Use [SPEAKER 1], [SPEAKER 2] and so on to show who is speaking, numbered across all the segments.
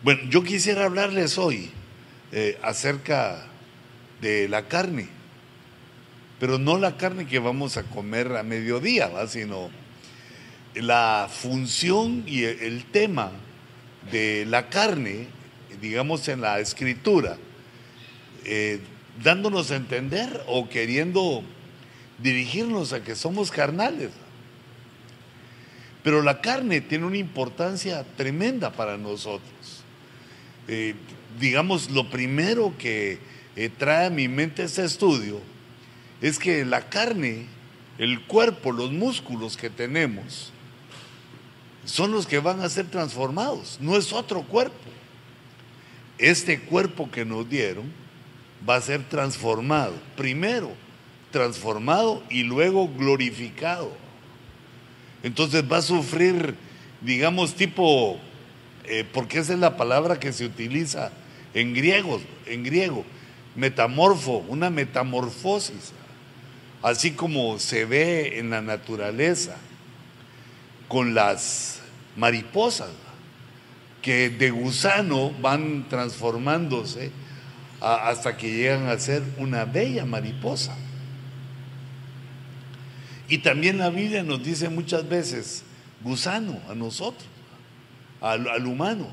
[SPEAKER 1] Bueno, yo quisiera hablarles hoy eh, acerca de la carne, pero no la carne que vamos a comer a mediodía, sino la función y el tema de la carne, digamos en la escritura, eh, dándonos a entender o queriendo dirigirnos a que somos carnales. Pero la carne tiene una importancia tremenda para nosotros. Eh, digamos, lo primero que eh, trae a mi mente ese estudio es que la carne, el cuerpo, los músculos que tenemos, son los que van a ser transformados, no es otro cuerpo. Este cuerpo que nos dieron va a ser transformado, primero transformado y luego glorificado. Entonces va a sufrir, digamos, tipo, eh, porque esa es la palabra que se utiliza en griego, en griego, metamorfo, una metamorfosis, así como se ve en la naturaleza con las mariposas, que de gusano van transformándose hasta que llegan a ser una bella mariposa. Y también la Biblia nos dice muchas veces, gusano a nosotros, al, humano,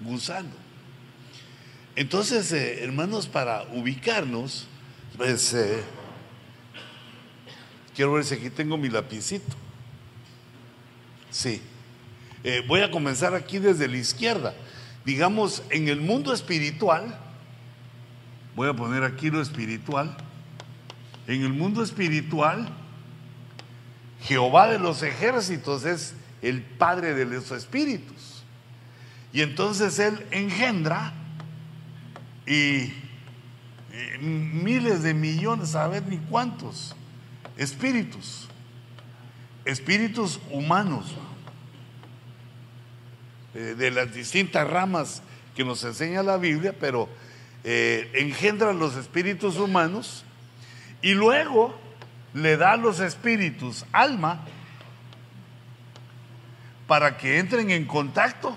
[SPEAKER 1] gusano. Entonces, eh, hermanos, para ubicarnos, pues, eh, quiero ver si aquí tengo mi lapicito. Sí. Eh, voy a comenzar aquí desde la izquierda. Digamos, en el mundo espiritual, voy a poner aquí lo espiritual. En el mundo espiritual, Jehová de los ejércitos es el Padre de los espíritus. Y entonces Él engendra y, miles de millones, a ver ni cuántos, espíritus, espíritus humanos, eh, de las distintas ramas que nos enseña la Biblia, pero eh, engendra los espíritus humanos y luego le da a los espíritus alma para que entren en contacto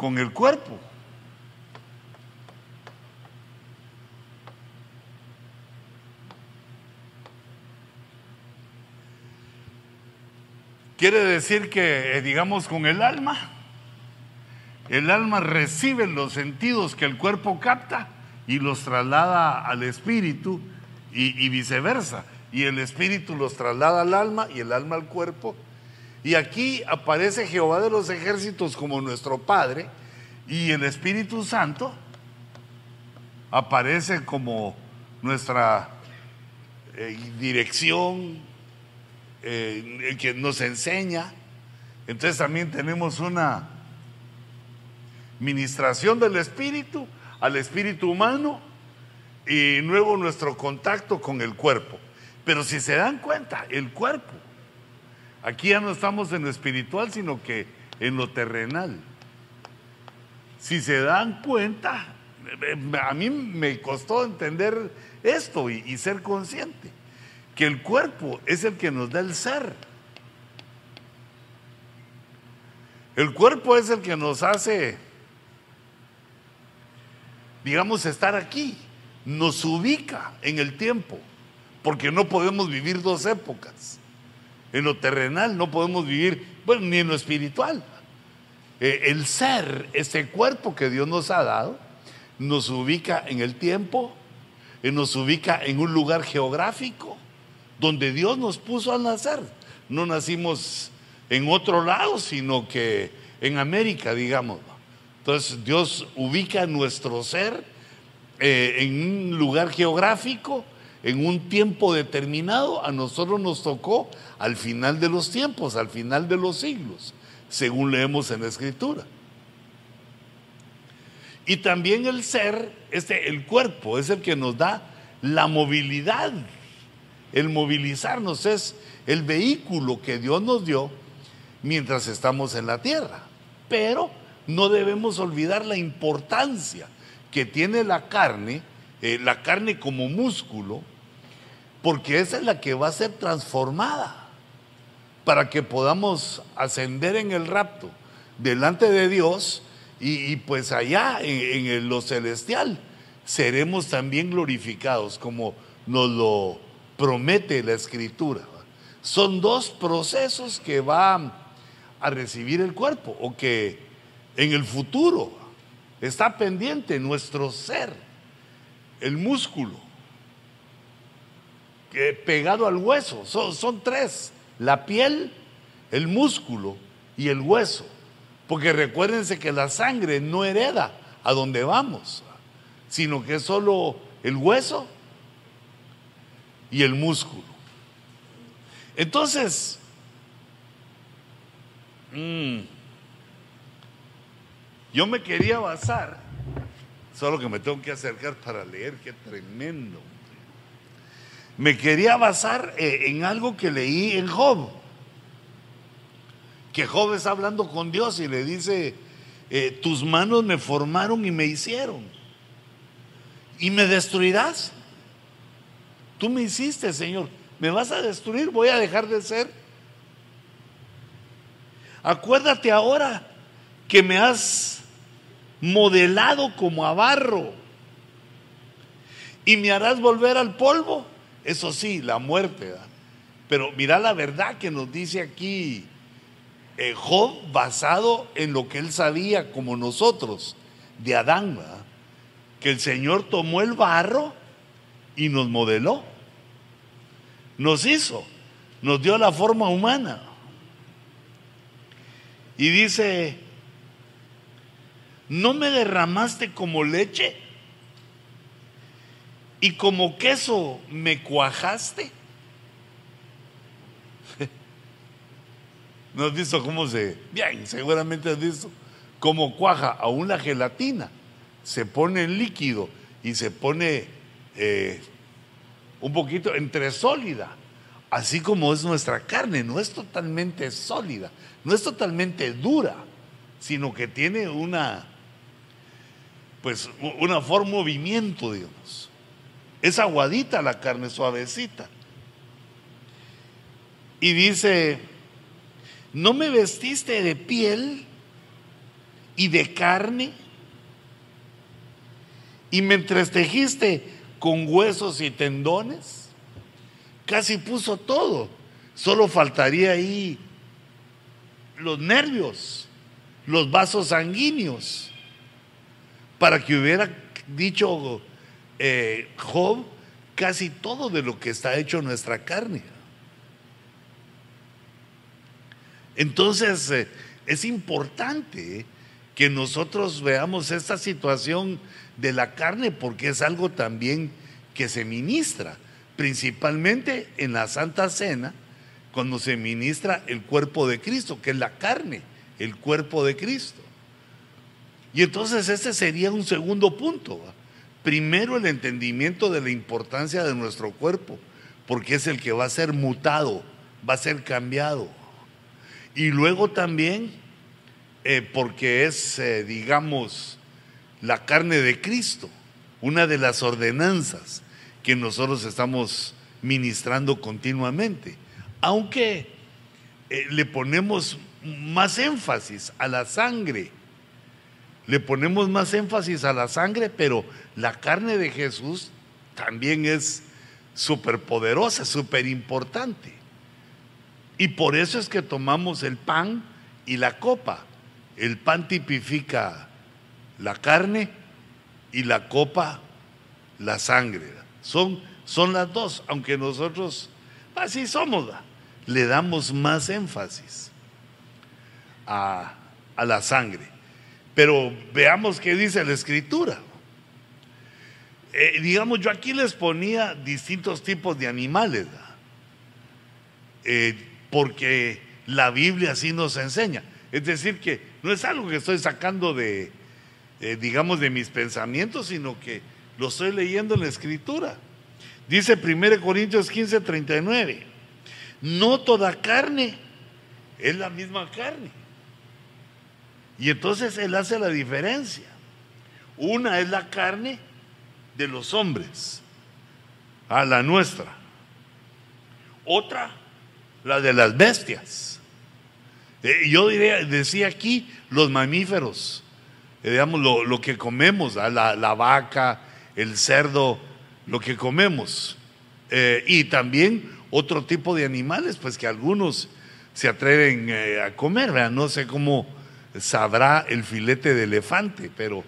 [SPEAKER 1] con el cuerpo. Quiere decir que, eh, digamos, con el alma, el alma recibe los sentidos que el cuerpo capta y los traslada al espíritu y, viceversa. Y el espíritu los traslada al alma y el alma al cuerpo. Y aquí aparece Jehová de los ejércitos como nuestro Padre y el Espíritu Santo aparece como nuestra eh, dirección, eh, que nos enseña. Entonces también tenemos una ministración del Espíritu al Espíritu humano y luego nuestro contacto con el cuerpo. Pero si se dan cuenta, el cuerpo, aquí ya no estamos en lo espiritual, sino que en lo terrenal. Si se dan cuenta, a mí me costó entender esto y, y ser consciente, que el cuerpo es el que nos da el ser. El cuerpo es el que nos hace, digamos, estar aquí nos ubica en el tiempo, porque no podemos vivir dos épocas. En lo terrenal no podemos vivir, bueno, ni en lo espiritual. Eh, el ser, ese cuerpo que Dios nos ha dado, nos ubica en el tiempo, y nos ubica en un lugar geográfico donde Dios nos puso al nacer. No nacimos en otro lado, sino que en América, digamos. Entonces Dios ubica nuestro ser eh, en un lugar geográfico, en un tiempo determinado, a nosotros nos tocó al final de los tiempos, al final de los siglos, según leemos en la escritura. Y también el ser, este, el cuerpo, es el que nos da la movilidad. El movilizarnos es el vehículo que Dios nos dio mientras estamos en la tierra. Pero no debemos olvidar la importancia que tiene la carne, eh, la carne como músculo, porque esa es la que va a ser transformada para que podamos ascender en el rapto delante de Dios Y, pues allá en, en lo celestial seremos también glorificados como nos lo promete la escritura. Son dos procesos que va a recibir el cuerpo o que en el futuro está pendiente nuestro ser, el músculo, pegado al hueso. Son, son tres, la piel, el músculo y el hueso. Porque recuérdense que la sangre no hereda a donde vamos, sino que es solo el hueso y el músculo. Entonces, mm, yo me quería basar, solo que me tengo que acercar para leer, qué tremendo. Me quería basar eh, en algo que leí en Job que Job está hablando con Dios y le dice, eh, tus manos me formaron y me hicieron. Y me destruirás. Tú me hiciste, Señor. ¿Me vas a destruir? ¿Voy a dejar de ser? Acuérdate ahora que me has modelado como a barro y me harás volver al polvo. Eso sí, la muerte. Pero mira la verdad que nos dice aquí eh, Job basado en lo que él sabía como nosotros de Adán, que el Señor tomó el barro y nos modeló, nos hizo, nos dio la forma humana. Y dice, ¿no me derramaste como leche? ¿Y como queso me cuajaste? ¿No has visto cómo se.? Bien, seguramente has visto cómo cuaja aún la gelatina. Se pone en líquido y se pone eh, un poquito entre sólida. Así como es nuestra carne, no es totalmente sólida, no es totalmente dura, sino que tiene una, pues, una forma movimiento, digamos. Es aguadita la carne, suavecita. Y dice ¿no me vestiste de piel y de carne? ¿Y me entrestejiste con huesos y tendones? Casi puso todo. Solo faltaría ahí los nervios, los vasos sanguíneos, para que hubiera dicho eh, Job casi todo de lo que está hecho nuestra carne. Entonces, eh, es importante que nosotros veamos esta situación de la carne porque es algo también que se ministra, principalmente en la Santa Cena, cuando se ministra el cuerpo de Cristo, que es la carne, el cuerpo de Cristo. Y entonces este sería un segundo punto. Primero el entendimiento de la importancia de nuestro cuerpo, porque es el que va a ser mutado, va a ser cambiado. Y luego también, eh, porque es, eh, digamos, la carne de Cristo, una de las ordenanzas que nosotros estamos ministrando continuamente. Aunque eh, le ponemos más énfasis a la sangre, le ponemos más énfasis a la sangre, pero la carne de Jesús también es súper poderosa, súper importante. Y por eso es que tomamos el pan y la copa. El pan tipifica la carne y la copa la sangre. Son, son las dos, aunque nosotros así somos, le damos más énfasis a, la sangre. Pero veamos qué dice la escritura. Eh, digamos, yo aquí les ponía distintos tipos de animales. Eh, porque la Biblia así nos enseña. Es decir, que no es algo que estoy sacando de, eh, digamos, de mis pensamientos, sino que lo estoy leyendo en la Escritura. Dice 1 Corintios 15, 39, no toda carne es la misma carne. Y entonces Él hace la diferencia. Una es la carne de los hombres, a la nuestra. Otra la de las bestias. Eh, yo diría, decía aquí los mamíferos, eh, digamos, lo, que comemos, la, la, vaca, el cerdo, lo que comemos. Eh, y también otro tipo de animales, pues que algunos se atreven a comer, no sé cómo sabrá el filete de elefante, pero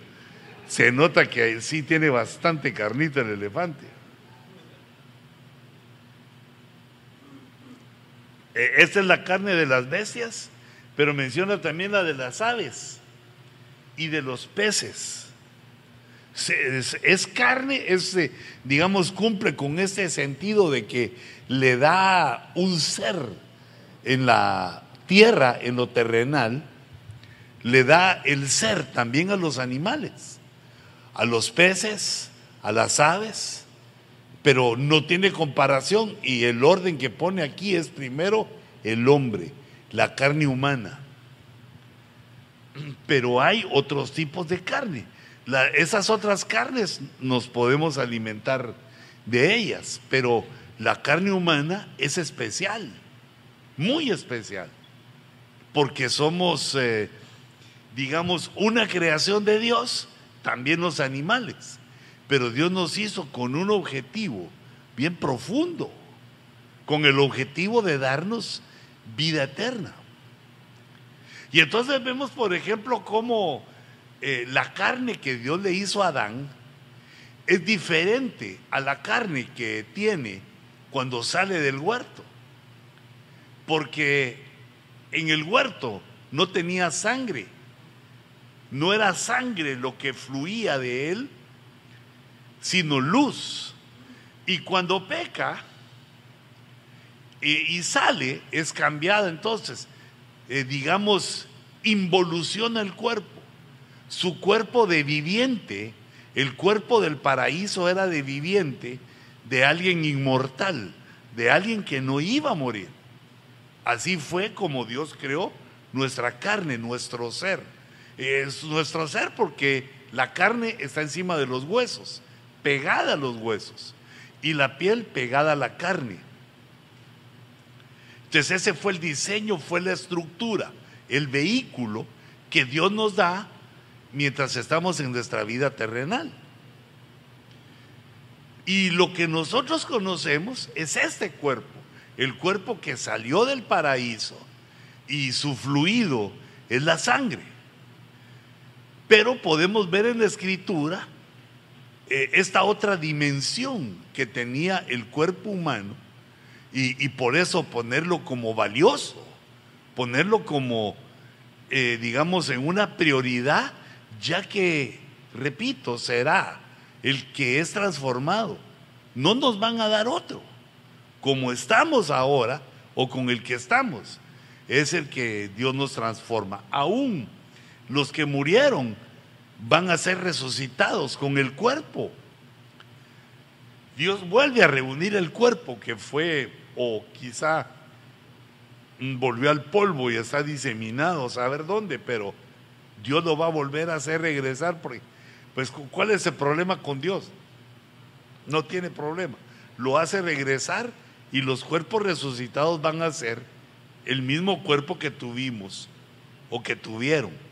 [SPEAKER 1] se nota que sí tiene bastante carnita el elefante. Esta es la carne de las bestias, pero menciona también la de las aves y de los peces. Es, carne, es, eh, digamos, cumple con este sentido de que le da un ser en la tierra, en lo terrenal, le da el ser también a los animales, a los peces, a las aves, pero no tiene comparación y el orden que pone aquí es primero el hombre, la carne humana. Pero hay otros tipos de carne. esas otras carnes nos podemos alimentar de ellas, pero la carne humana es especial, muy especial, porque somos, eh, digamos, una creación de Dios, también los animales, pero Dios nos hizo con un objetivo bien profundo, con el objetivo de darnos vida eterna. Y entonces vemos, por ejemplo, cómo eh, la carne que Dios le hizo a Adán es diferente a la carne que tiene cuando sale del huerto. Porque en el huerto no tenía sangre, no era sangre lo que fluía de él, sino luz. Y cuando peca y, sale, es cambiada entonces. Eh, digamos, involuciona el cuerpo. Su cuerpo de viviente, el cuerpo del paraíso era de viviente, de alguien inmortal, de alguien que no iba a morir. Así fue como Dios creó nuestra carne, nuestro ser. Es nuestro ser porque la carne está encima de los huesos, pegada a los huesos, y la piel pegada a la carne. Entonces ese fue el diseño, fue la estructura, el vehículo que Dios nos da mientras estamos en nuestra vida terrenal. Y lo que nosotros conocemos es este cuerpo, el cuerpo que salió del paraíso y su fluido es la sangre. Pero podemos ver en la escritura eh, esta otra dimensión que tenía el cuerpo humano y, por eso ponerlo como valioso, ponerlo como, eh, digamos, en una prioridad, ya que, repito, será el que es transformado. No nos van a dar otro, como estamos ahora o con el que estamos. Es el que Dios nos transforma. Aún los que murieron van a ser resucitados con el cuerpo. Dios vuelve a reunir el cuerpo que fue o quizá volvió al polvo y está diseminado, saber dónde, pero Dios lo va a volver a hacer regresar. Porque, pues, ¿cuál es el problema con Dios? No tiene problema. Lo hace regresar y los cuerpos resucitados van a ser el mismo cuerpo que tuvimos o que tuvieron.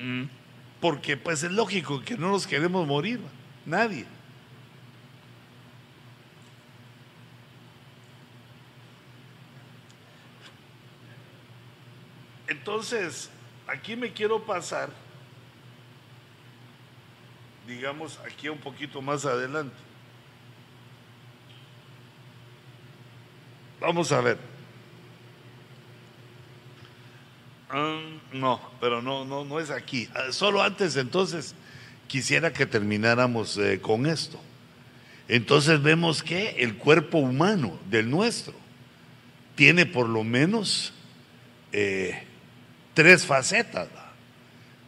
[SPEAKER 1] Mm. Porque pues es lógico que no nos queremos morir, nadie. Entonces, aquí me quiero pasar, digamos, aquí un poquito más adelante. Vamos a ver. Ah, no, pero no, no, no es aquí. Ah, solo antes, entonces, quisiera que termináramos eh, con esto. Entonces vemos que el cuerpo humano del nuestro tiene por lo menos eh, tres facetas.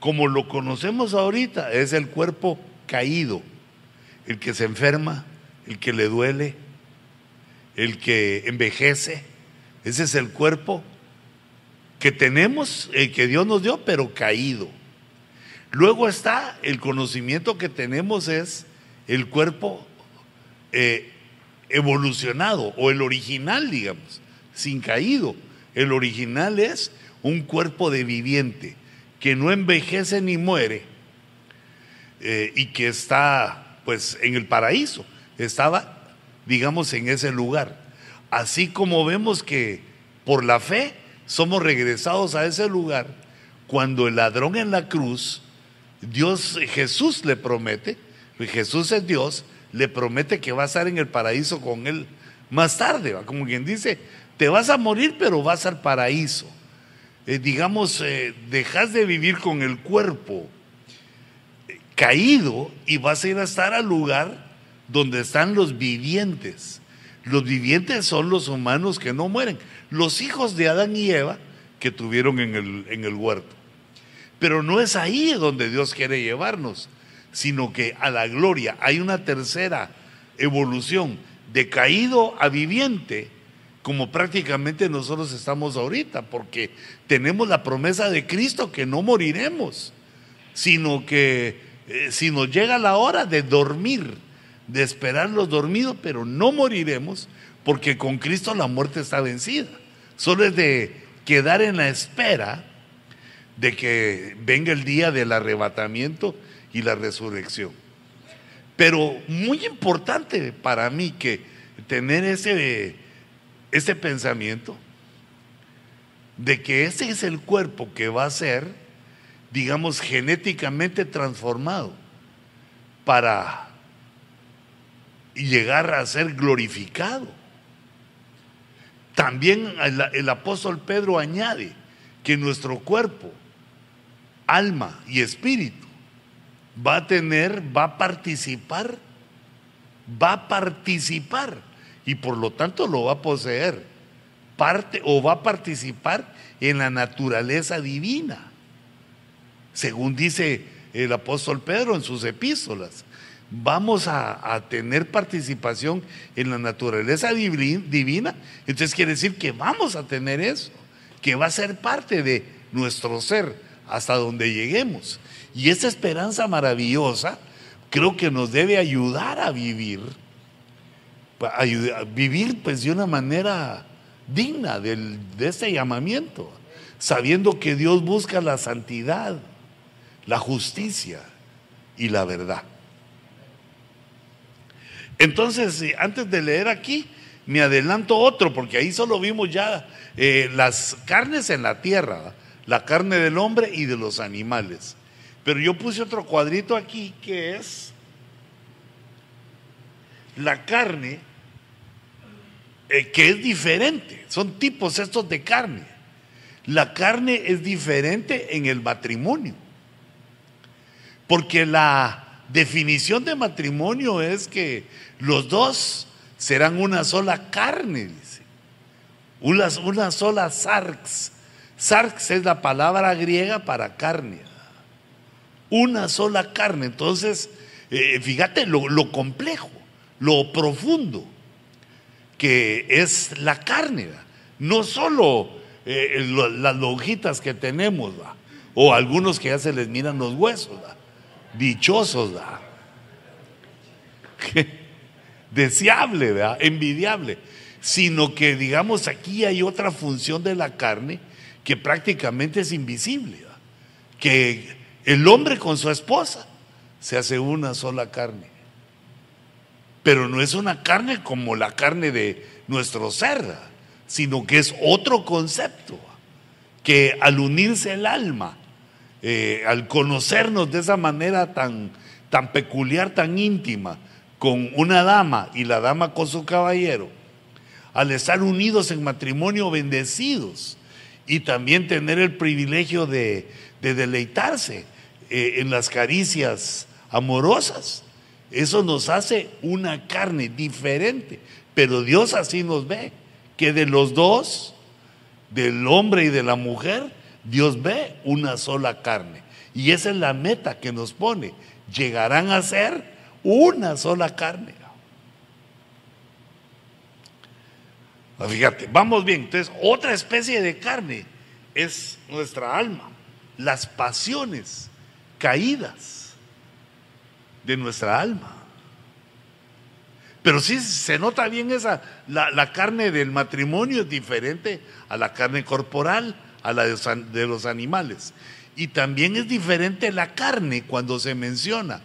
[SPEAKER 1] Como lo conocemos ahorita, es el cuerpo caído, el que se enferma, el que le duele, el que envejece. Ese es el cuerpo que tenemos, el que Dios nos dio, pero caído. Luego está el conocimiento que tenemos es el cuerpo eh, evolucionado o el original, digamos, sin caído. El original es un cuerpo de viviente que no envejece ni muere eh, y que está pues en el paraíso. Estaba, digamos, en ese lugar. Así como vemos que por la fe somos regresados a ese lugar, cuando el ladrón en la cruz, Dios, Jesús le promete, Jesús es Dios, le promete que va a estar en el paraíso con él más tarde, como quien dice, te vas a morir pero vas al paraíso. Eh, digamos, eh, dejas de vivir con el cuerpo eh, caído y vas a ir a estar al lugar donde están los vivientes. Los vivientes son los humanos que no mueren, los hijos de Adán y Eva que tuvieron en el, en el huerto. Pero no es ahí donde Dios quiere llevarnos, sino que a la gloria hay una tercera evolución de caído a viviente como prácticamente nosotros estamos ahorita, porque tenemos la promesa de Cristo que no moriremos, sino que eh, si nos llega la hora de dormir, de esperar los dormidos, pero no moriremos, porque con Cristo la muerte está vencida. Solo es de quedar en la espera de que venga el día del arrebatamiento y la resurrección. Pero muy importante para mí que tener ese este pensamiento de que ese es el cuerpo que va a ser, digamos, genéticamente transformado para llegar a ser glorificado. También el, apóstol Pedro añade que nuestro cuerpo, alma y espíritu va a tener, va a participar, va a participar y por lo tanto lo va a poseer parte o va a participar en la naturaleza divina. Según dice el apóstol Pedro en sus epístolas, vamos a, tener participación en la naturaleza divina, entonces quiere decir que vamos a tener eso, que va a ser parte de nuestro ser hasta donde lleguemos. Y esa esperanza maravillosa creo que nos debe ayudar a vivir a vivir pues de una manera digna de este llamamiento, sabiendo que Dios busca la santidad, la justicia y la verdad. Entonces, antes de leer aquí, me adelanto otro, porque ahí solo vimos ya eh, las carnes en la tierra, la carne del hombre y de los animales. Pero yo puse otro cuadrito aquí que es la carne eh, que es diferente, son tipos estos de carne. La carne es diferente en el matrimonio, porque la definición de matrimonio es que los dos serán una sola carne, dice. Una, una sola sarx. Sarx es la palabra griega para carne. Una sola carne. Entonces, eh, fíjate lo, lo complejo, lo profundo que es la carne, no solo eh, las lonjitas que tenemos, o algunos que ya se les miran los huesos, dichosos, deseable, envidiable, sino que digamos aquí hay otra función de la carne que prácticamente es invisible, que el hombre con su esposa se hace una sola carne. Pero no es una carne como la carne de nuestro ser, sino que es otro concepto, que al unirse el alma, eh, al conocernos de esa manera tan, tan peculiar, tan íntima, con una dama y la dama con su caballero, al estar unidos en matrimonio bendecidos y también tener el privilegio de, deleitarse eh, en las caricias amorosas, eso nos hace una carne diferente. Pero Dios así nos ve, que de los dos, del hombre y de la mujer, Dios ve una sola carne. Y esa es la meta que nos pone. Llegarán a ser una sola carne. Ah, fíjate, vamos bien. Entonces, otra especie de carne es nuestra alma, las pasiones caídas de nuestra alma. Pero sí se nota bien esa, la, carne del matrimonio es diferente a la carne corporal, a la de, los animales. Y también es diferente la carne cuando se menciona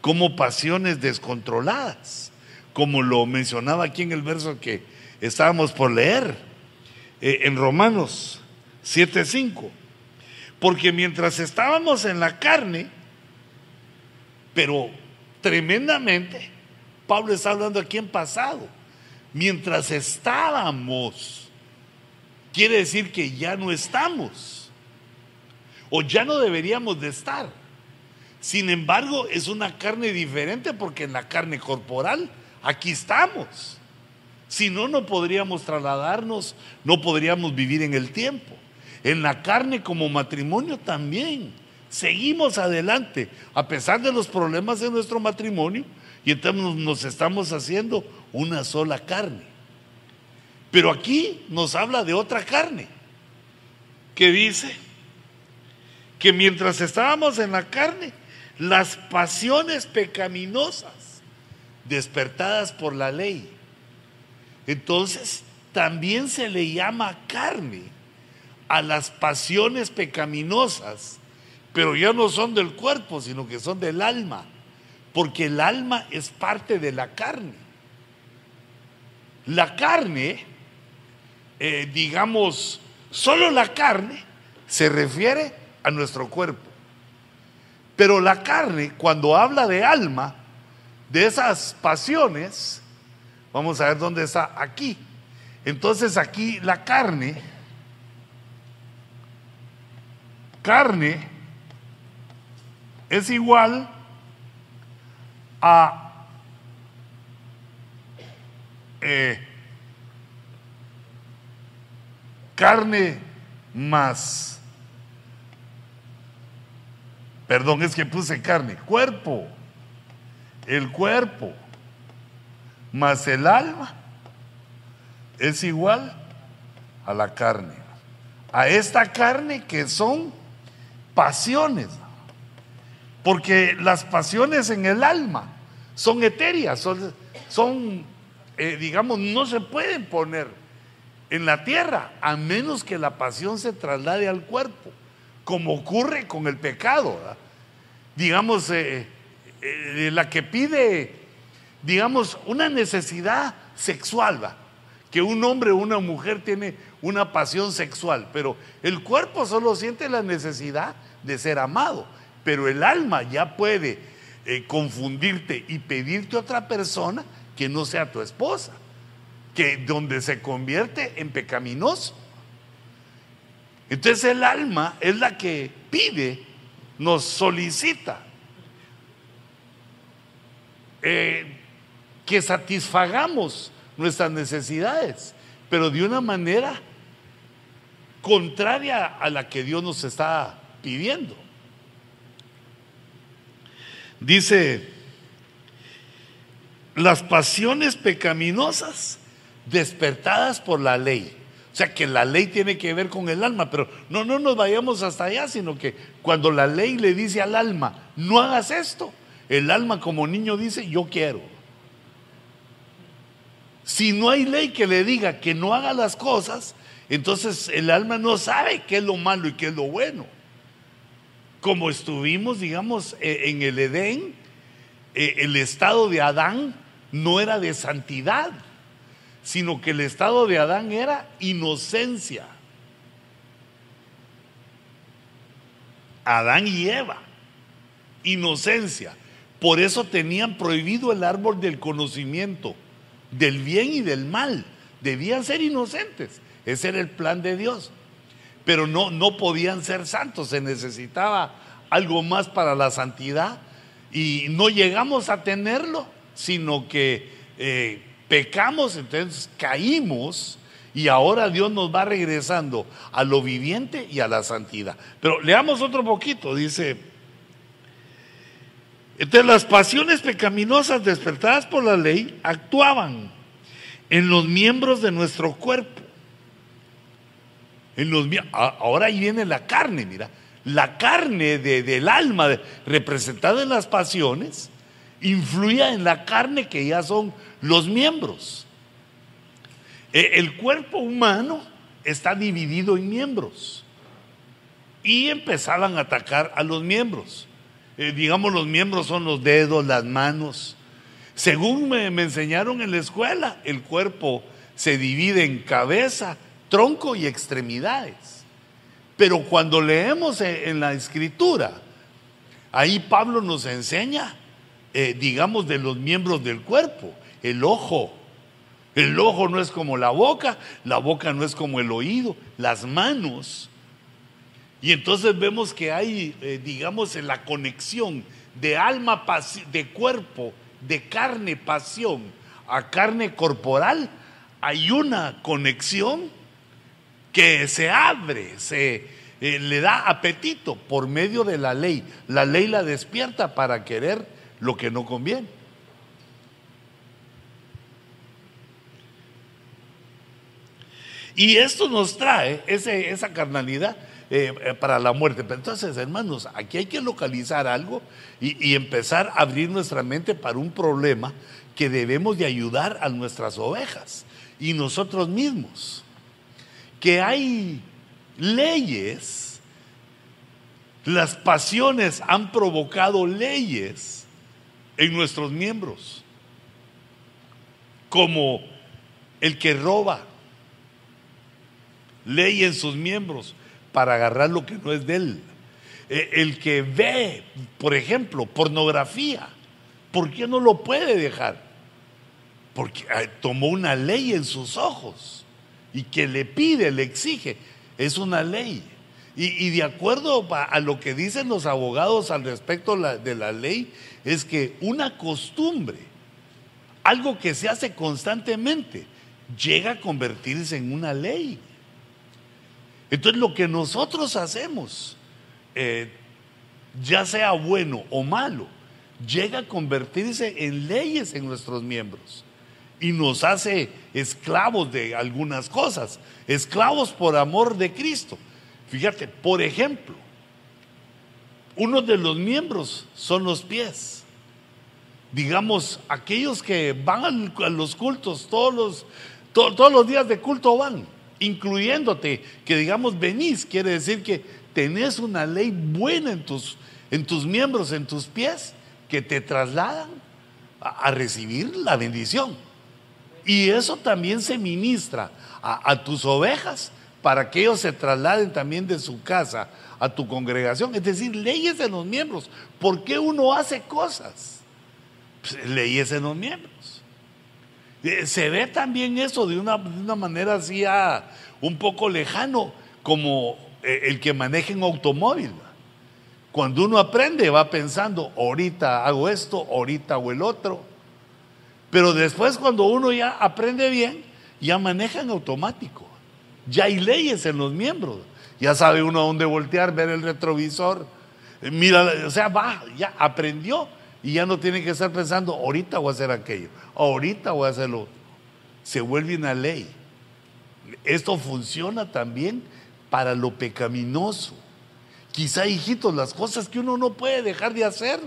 [SPEAKER 1] como pasiones descontroladas, como lo mencionaba aquí en el verso que estábamos por leer, eh, en Romanos 7:5. Porque mientras estábamos en la carne, pero tremendamente, Pablo está hablando aquí en pasado, mientras estábamos, quiere decir que ya no estamos, o ya no deberíamos de estar. Sin embargo, es una carne diferente porque en la carne corporal, aquí estamos. Si no, no podríamos trasladarnos, no podríamos vivir en el tiempo. En la carne como matrimonio también. Seguimos adelante, a pesar de los problemas de nuestro matrimonio, y entonces nos estamos haciendo una sola carne. Pero aquí nos habla de otra carne, que dice que mientras estábamos en la carne, las pasiones pecaminosas despertadas por la ley. Entonces, también se le llama carne a las pasiones pecaminosas, pero ya no son del cuerpo, sino que son del alma, porque el alma es parte de la carne. La carne, eh, digamos, solo la carne se refiere a nuestro cuerpo. Pero la carne, cuando habla de alma, de esas pasiones, vamos a ver dónde está aquí. Entonces aquí la carne, carne es igual a eh, carne más Perdón, es que puse carne. Cuerpo. El cuerpo más el alma es igual a la carne. A esta carne que son pasiones. Porque las pasiones en el alma son etéreas, son, eh, digamos, no se pueden poner en la tierra a menos que la pasión se traslade al cuerpo como ocurre con el pecado. Digamos, eh, eh, la que pide, digamos, una necesidad sexual, que un hombre o una mujer tiene una pasión sexual, pero el cuerpo solo siente la necesidad de ser amado, pero el alma ya puede eh, confundirte y pedirte otra persona que no sea tu esposa, que donde se convierte en pecaminoso. Entonces el alma es la que pide, nos solicita eh, que satisfagamos nuestras necesidades, pero de una manera contraria a la que Dios nos está pidiendo. Dice, las pasiones pecaminosas despertadas por la ley o sea que la ley tiene que ver con el alma, pero no, no nos vayamos hasta allá, sino que cuando la ley le dice al alma, no hagas esto, el alma como niño dice, yo quiero. Si no hay ley que le diga que no haga las cosas, entonces el alma no sabe qué es lo malo y qué es lo bueno. Como estuvimos, digamos, e, en el Edén, e, el estado de Adán no era de santidad sino que el estado de Adán era inocencia. Adán y Eva, inocencia. Por eso tenían prohibido el árbol del conocimiento del bien y del mal. Debían ser inocentes. Ese era el plan de Dios. Pero no, no podían ser santos. Se necesitaba algo más para la santidad. Y no llegamos a tenerlo, sino que eh, Pecamos, entonces caímos y ahora Dios nos va regresando a lo viviente y a la santidad. Pero leamos otro poquito, dice, entonces las pasiones pecaminosas despertadas por la ley actuaban en los miembros de nuestro cuerpo. En los, ahora ahí viene la carne, mira, la carne del alma representada en las pasiones influía en la carne que ya son los miembros. E, el cuerpo humano está dividido en miembros. y empezaban a atacar a los miembros. Eh, digamos, los miembros son los dedos, las manos. Según me, enseñaron en la escuela, el cuerpo se divide en cabeza, tronco y extremidades. Pero cuando leemos en la escritura, ahí Pablo nos enseña, eh, digamos, de los miembros del cuerpo, el ojo. El ojo no es como la boca, la boca no es como el oído, las manos y entonces vemos que hay, eh, digamos, en la conexión de alma, de cuerpo, de carne, pasión a carne corporal, hay una conexión que se abre, se eh, le da apetito por medio de la ley. La ley la despierta para querer lo que no conviene. Y esto nos trae esa carnalidad eh, eh, para la muerte. Pero entonces, hermanos, aquí hay que localizar algo y, empezar a abrir nuestra mente para un problema que debemos de ayudar a nuestras ovejas y nosotros mismos. Que hay leyes, las pasiones han provocado leyes en nuestros miembros, como el que roba, ley en sus miembros, para agarrar lo que no es de él. Eh, el que ve, por ejemplo, pornografía, ¿por qué no lo puede dejar? Porque tomó una ley en sus ojos y que le pide, le exige. Es una ley. Y, de acuerdo a, lo que dicen los abogados al respecto de la ley, es que una costumbre, algo que se hace constantemente, llega a convertirse en una ley. Entonces lo que nosotros hacemos, eh, ya sea bueno o malo, llega a convertirse en leyes en nuestros miembros y nos hace esclavos de algunas cosas, esclavos por amor de Cristo. Fíjate, por ejemplo, uno de los miembros son los pies. Digamos, aquellos que van a los cultos, todos los, todos los días de culto van incluyéndote, que digamos venís, quiere decir que tenés una ley buena en tus, en tus miembros, en tus pies, que te trasladan a, recibir la bendición. Y eso también se ministra a, a, tus ovejas para que ellos se trasladen también de su casa a tu congregación. Es decir, leyes en los miembros. ¿Por qué uno hace cosas? Pues, leyes en los miembros. Eh, se ve también eso de una, manera así ah, un poco lejano, como eh, el que maneja un automóvil. Cuando uno aprende va pensando, ahorita hago esto, ahorita hago el otro. Pero después cuando uno ya aprende bien, ya maneja en automático. Ya hay leyes en los miembros. Ya sabe uno a dónde voltear, ver el retrovisor. Mira, o sea, va, ya aprendió y ya no tiene que estar pensando, ahorita voy a hacer aquello, ahorita voy a hacerlo. Se vuelve una ley. Esto funciona también para lo pecaminoso. Quizá, hijitos, las cosas que uno no puede dejar de hacer.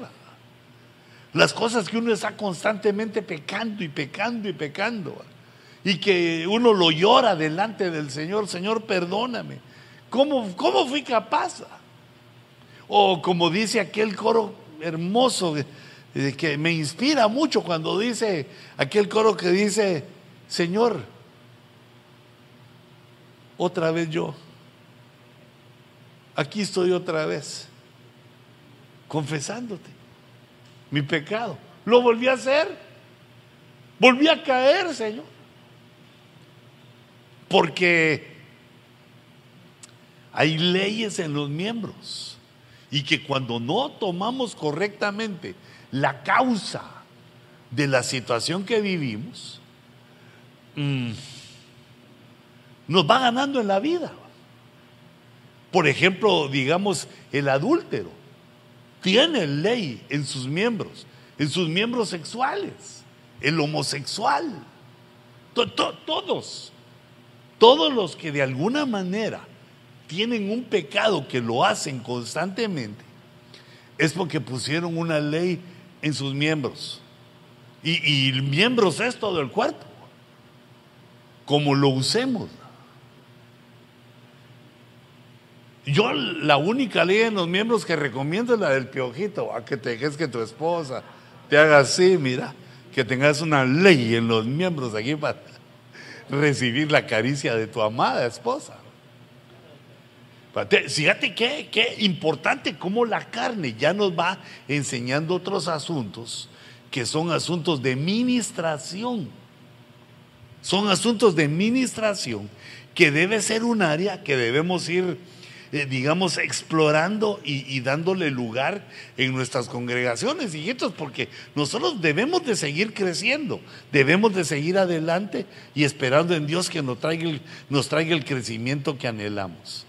[SPEAKER 1] Las cosas que uno está constantemente pecando y pecando y pecando. Y que uno lo llora delante del Señor. Señor, perdóname. ¿Cómo, cómo fui capaz? O como dice aquel coro hermoso que me inspira mucho cuando dice aquel coro que dice, Señor, otra vez yo, aquí estoy otra vez, confesándote mi pecado. Lo volví a hacer, volví a caer, Señor, porque hay leyes en los miembros y que cuando no tomamos correctamente la causa de la situación que vivimos, mm, nos va ganando en la vida. Por ejemplo, digamos, el adúltero tiene ley en sus miembros, en sus miembros sexuales, el homosexual, todos, todos los que de alguna manera tienen un pecado que lo hacen constantemente, es porque pusieron una ley en sus miembros. Y, miembros es todo el cuerpo, como lo usemos. Yo la única ley en los miembros que recomiendo es la del piojito, a que te dejes que tu esposa te haga así, mira, que tengas una ley en los miembros aquí para recibir la caricia de tu amada esposa. Fíjate qué, qué importante cómo la carne ya nos va enseñando otros asuntos que son asuntos de ministración. Son asuntos de ministración que debe ser un área que debemos ir eh, digamos, explorando y, dándole lugar en nuestras congregaciones, hijitos, porque nosotros debemos de seguir creciendo, debemos de seguir adelante y esperando en Dios que nos traiga el, nos traiga el crecimiento que anhelamos.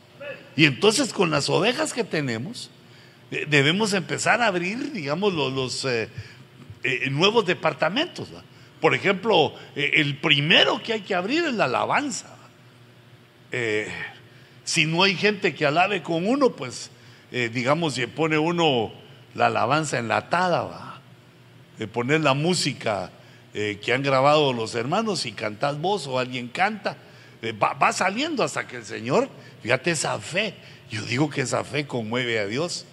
[SPEAKER 1] Y entonces con las ovejas que tenemos, eh, debemos empezar a abrir, digamos, los, eh, nuevos departamentos. Por ejemplo, el primero que hay que abrir es la alabanza. Si no hay gente que alabe con uno, pues eh, digamos, si pone uno la alabanza enlatada, va. De poner la música eh, que han grabado los hermanos y cantás vos o alguien canta, eh, va, saliendo hasta que el Señor, fíjate esa fe, yo digo que esa fe conmueve a Dios,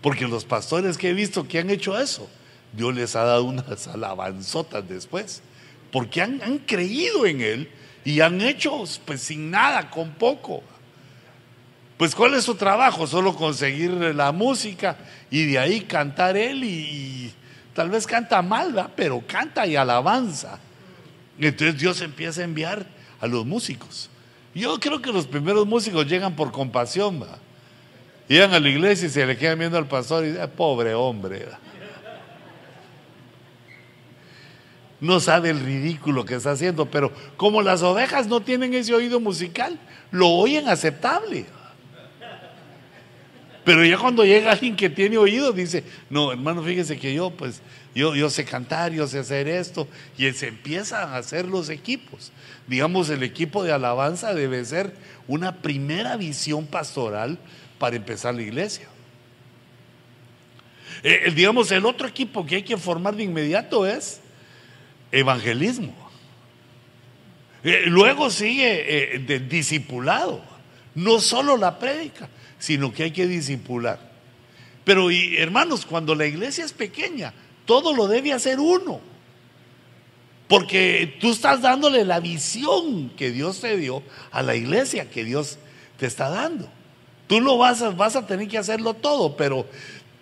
[SPEAKER 1] porque los pastores que he visto que han hecho eso, Dios les ha dado unas alabanzotas después, porque han, creído en Él y han hecho pues sin nada, con poco. Pues ¿cuál es su trabajo? Solo conseguir la música y de ahí cantar él y, tal vez canta mal, ¿verdad? pero canta y alabanza. Entonces Dios empieza a enviar a los músicos. Yo creo que los primeros músicos llegan por compasión, ¿verdad? Llegan a la iglesia y se le quedan viendo al pastor y dicen, pobre hombre. No sabe el ridículo que está haciendo, pero como las ovejas no tienen ese oído musical, lo oyen aceptable. Pero ya cuando llega alguien que tiene oído, dice, no, hermano, fíjese que yo, pues, yo, yo sé cantar, yo sé hacer esto, y se empiezan a hacer los equipos. Digamos, el equipo de alabanza debe ser una primera visión pastoral para empezar la iglesia. Eh, digamos, el otro equipo que hay que formar de inmediato es evangelismo. Eh, luego sigue eh, discipulado, no solo la prédica sino que hay que disipular. Pero y, hermanos, cuando la iglesia es pequeña, todo lo debe hacer uno. Porque tú estás dándole la visión que Dios te dio a la iglesia que Dios te está dando. Tú lo vas a, vas a tener que hacerlo todo, pero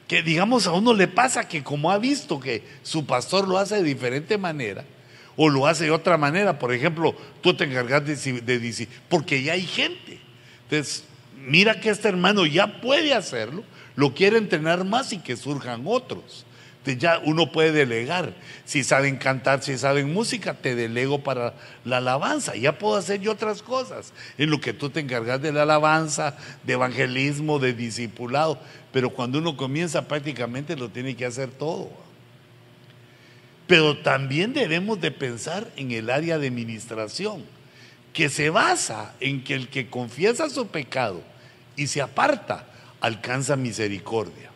[SPEAKER 1] que digamos a uno le pasa que como ha visto que su pastor lo hace de diferente manera, o lo hace de otra manera, por ejemplo, tú te encargas de, de, porque ya hay gente. Entonces, mira que este hermano ya puede hacerlo, lo quiere entrenar más y que surjan otros. Ya uno puede delegar. Si saben cantar, si saben música, te delego para la alabanza. Ya puedo hacer yo otras cosas. En lo que tú te encargas de la alabanza, de evangelismo, de discipulado. Pero cuando uno comienza prácticamente lo tiene que hacer todo. Pero también debemos de pensar en el área de administración que se basa en que el que confiesa su pecado y se aparta alcanza misericordia.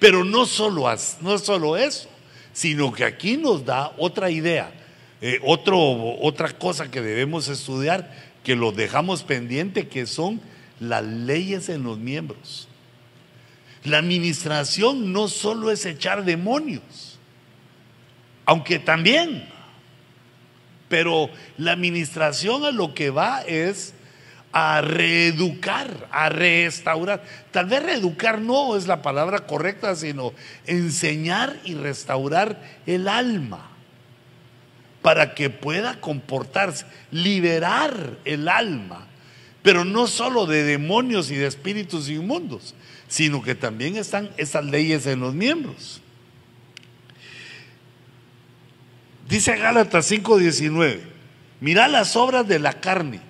[SPEAKER 1] Pero no solo, no solo eso, sino que aquí nos da otra idea, eh, otro, otra cosa que debemos estudiar, que lo dejamos pendiente, que son las leyes en los miembros. La administración no solo es echar demonios, aunque también pero la administración a lo que va es a reeducar, a restaurar. Tal vez reeducar no es la palabra correcta, sino enseñar y restaurar el alma para que pueda comportarse, liberar el alma, pero no solo de demonios y de espíritus inmundos, sino que también están esas leyes en los miembros. Dice Gálatas 5:19, mira las obras de la carne.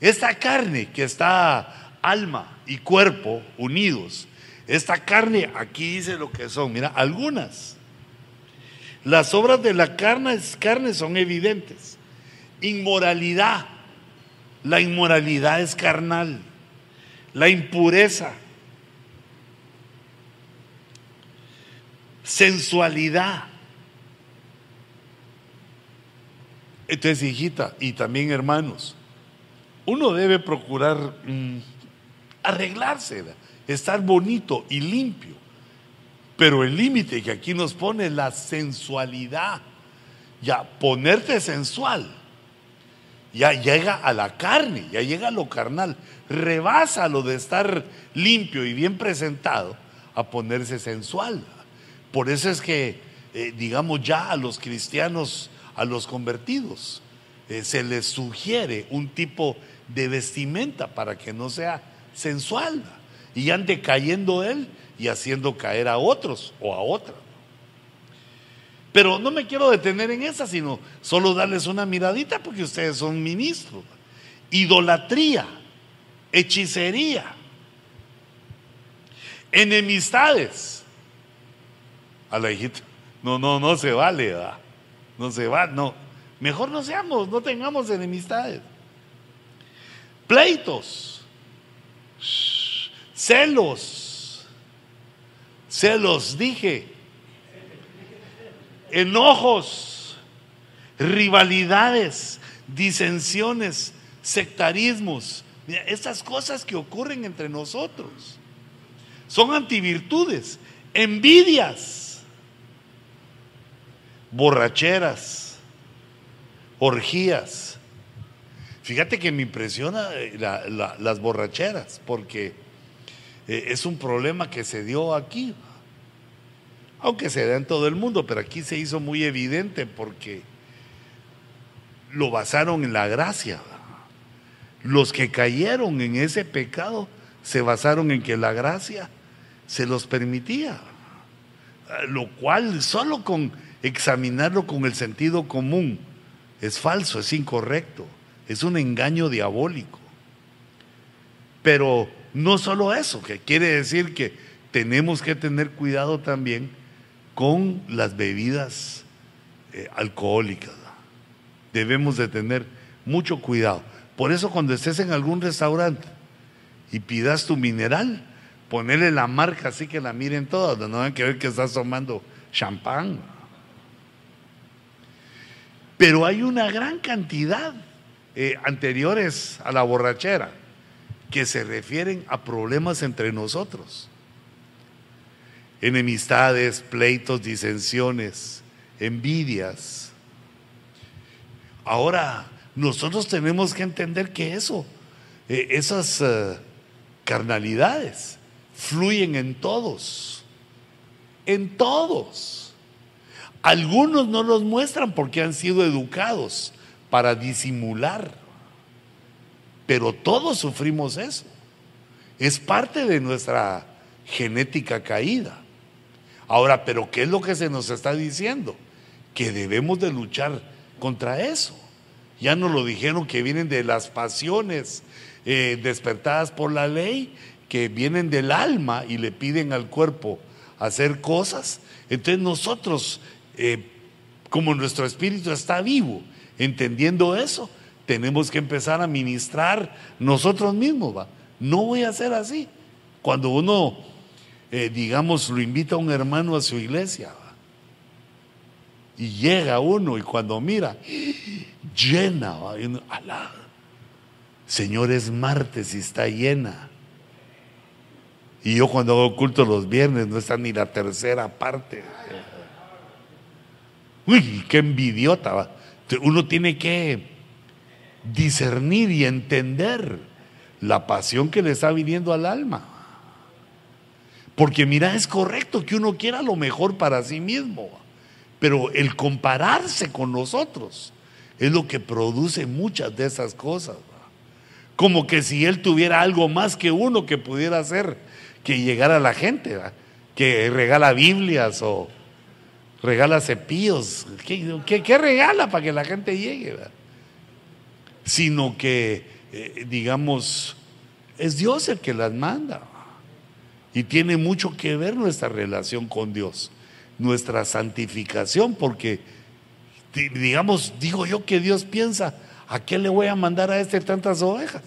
[SPEAKER 1] Esta carne que está alma y cuerpo unidos, esta carne aquí dice lo que son, mira, algunas. Las obras de la carne, carne son evidentes. Inmoralidad, la inmoralidad es carnal. La impureza, sensualidad, Entonces, hijita, y también hermanos, uno debe procurar mm, arreglarse, estar bonito y limpio. Pero el límite que aquí nos pone es la sensualidad. Ya, ponerte sensual. Ya llega a la carne, ya llega a lo carnal. Rebasa lo de estar limpio y bien presentado a ponerse sensual. Por eso es que, eh, digamos, ya a los cristianos, a los convertidos, eh, se les sugiere un tipo vestimenta para que no sea sensual y ande cayendo él y haciendo caer a otros o a otras. Pero no me quiero detener en esa, sino solo darles una miradita porque ustedes son ministros. Idolatría, hechicería, enemistades. A la hijita, no, no, no se vale, no se va, no. Mejor no seamos, no tengamos enemistades. Pleitos, celos, celos, dije, enojos, rivalidades, disensiones, sectarismos. Estas cosas que ocurren entre nosotros son antivirtudes, envidias, borracheras, orgías. Fíjate que me impresiona eh, las borracheras, porque eh, es un problema que se dio aquí, aunque se da en todo el mundo, pero aquí se hizo muy evidente porque lo basaron en la gracia. Los que cayeron en ese pecado se basaron en que la gracia se los permitía, lo cual solo con examinarlo con el sentido común es falso, es incorrecto, es un engaño diabólico. Pero no solo eso, que quiere decir que tenemos que tener cuidado también con las bebidas eh, alcohólicas. Debemos de tener mucho cuidado. Por eso cuando estés en algún restaurante y pidas tu mineral, ponerle la marca así que la miren todas, no van a ver que estás tomando champán. Pero hay una gran cantidad eh, anteriores a la borrachera que se refieren a problemas entre nosotros enemistades, pleitos, disensiones, envidias. Ahora, nosotros tenemos que entender que eso, eh, esas eh, carnalidades, fluyen en todos, en todos. Algunos no los muestran porque han sido educados para disimular, pero todos sufrimos eso. Es parte de nuestra genética caída. Ahora, pero ¿qué es lo que se nos está diciendo? Que debemos de luchar contra eso. Ya nos lo dijeron que vienen de las pasiones eh, despertadas por la ley, que vienen del alma y le piden al cuerpo hacer cosas. Entonces nosotros, eh, como nuestro espíritu está vivo, entendiendo eso, tenemos que empezar a ministrar nosotros mismos. ¿va? No voy a hacer así. Cuando uno eh, digamos, lo invita a un hermano a su iglesia. Y llega uno y cuando mira, llena, Señor, es martes y está llena. Y yo cuando hago culto los viernes no está ni la tercera parte. Uy, qué envidiota. Uno tiene que discernir y entender la pasión que le está viniendo al alma. Porque mira, es correcto que uno quiera lo mejor para sí mismo, pero el compararse con nosotros es lo que produce muchas de esas cosas. Como que si él tuviera algo más que uno que pudiera hacer, que llegara a la gente, que regala Biblias o regala cepillos. ¿Qué, regala para que la gente llegue? Sino que, eh, digamos, es Dios el que las manda. Y tiene mucho que ver nuestra relación con Dios, nuestra santificación, porque, digamos, digo yo que Dios piensa, ¿a qué le voy a mandar a este tantas ovejas?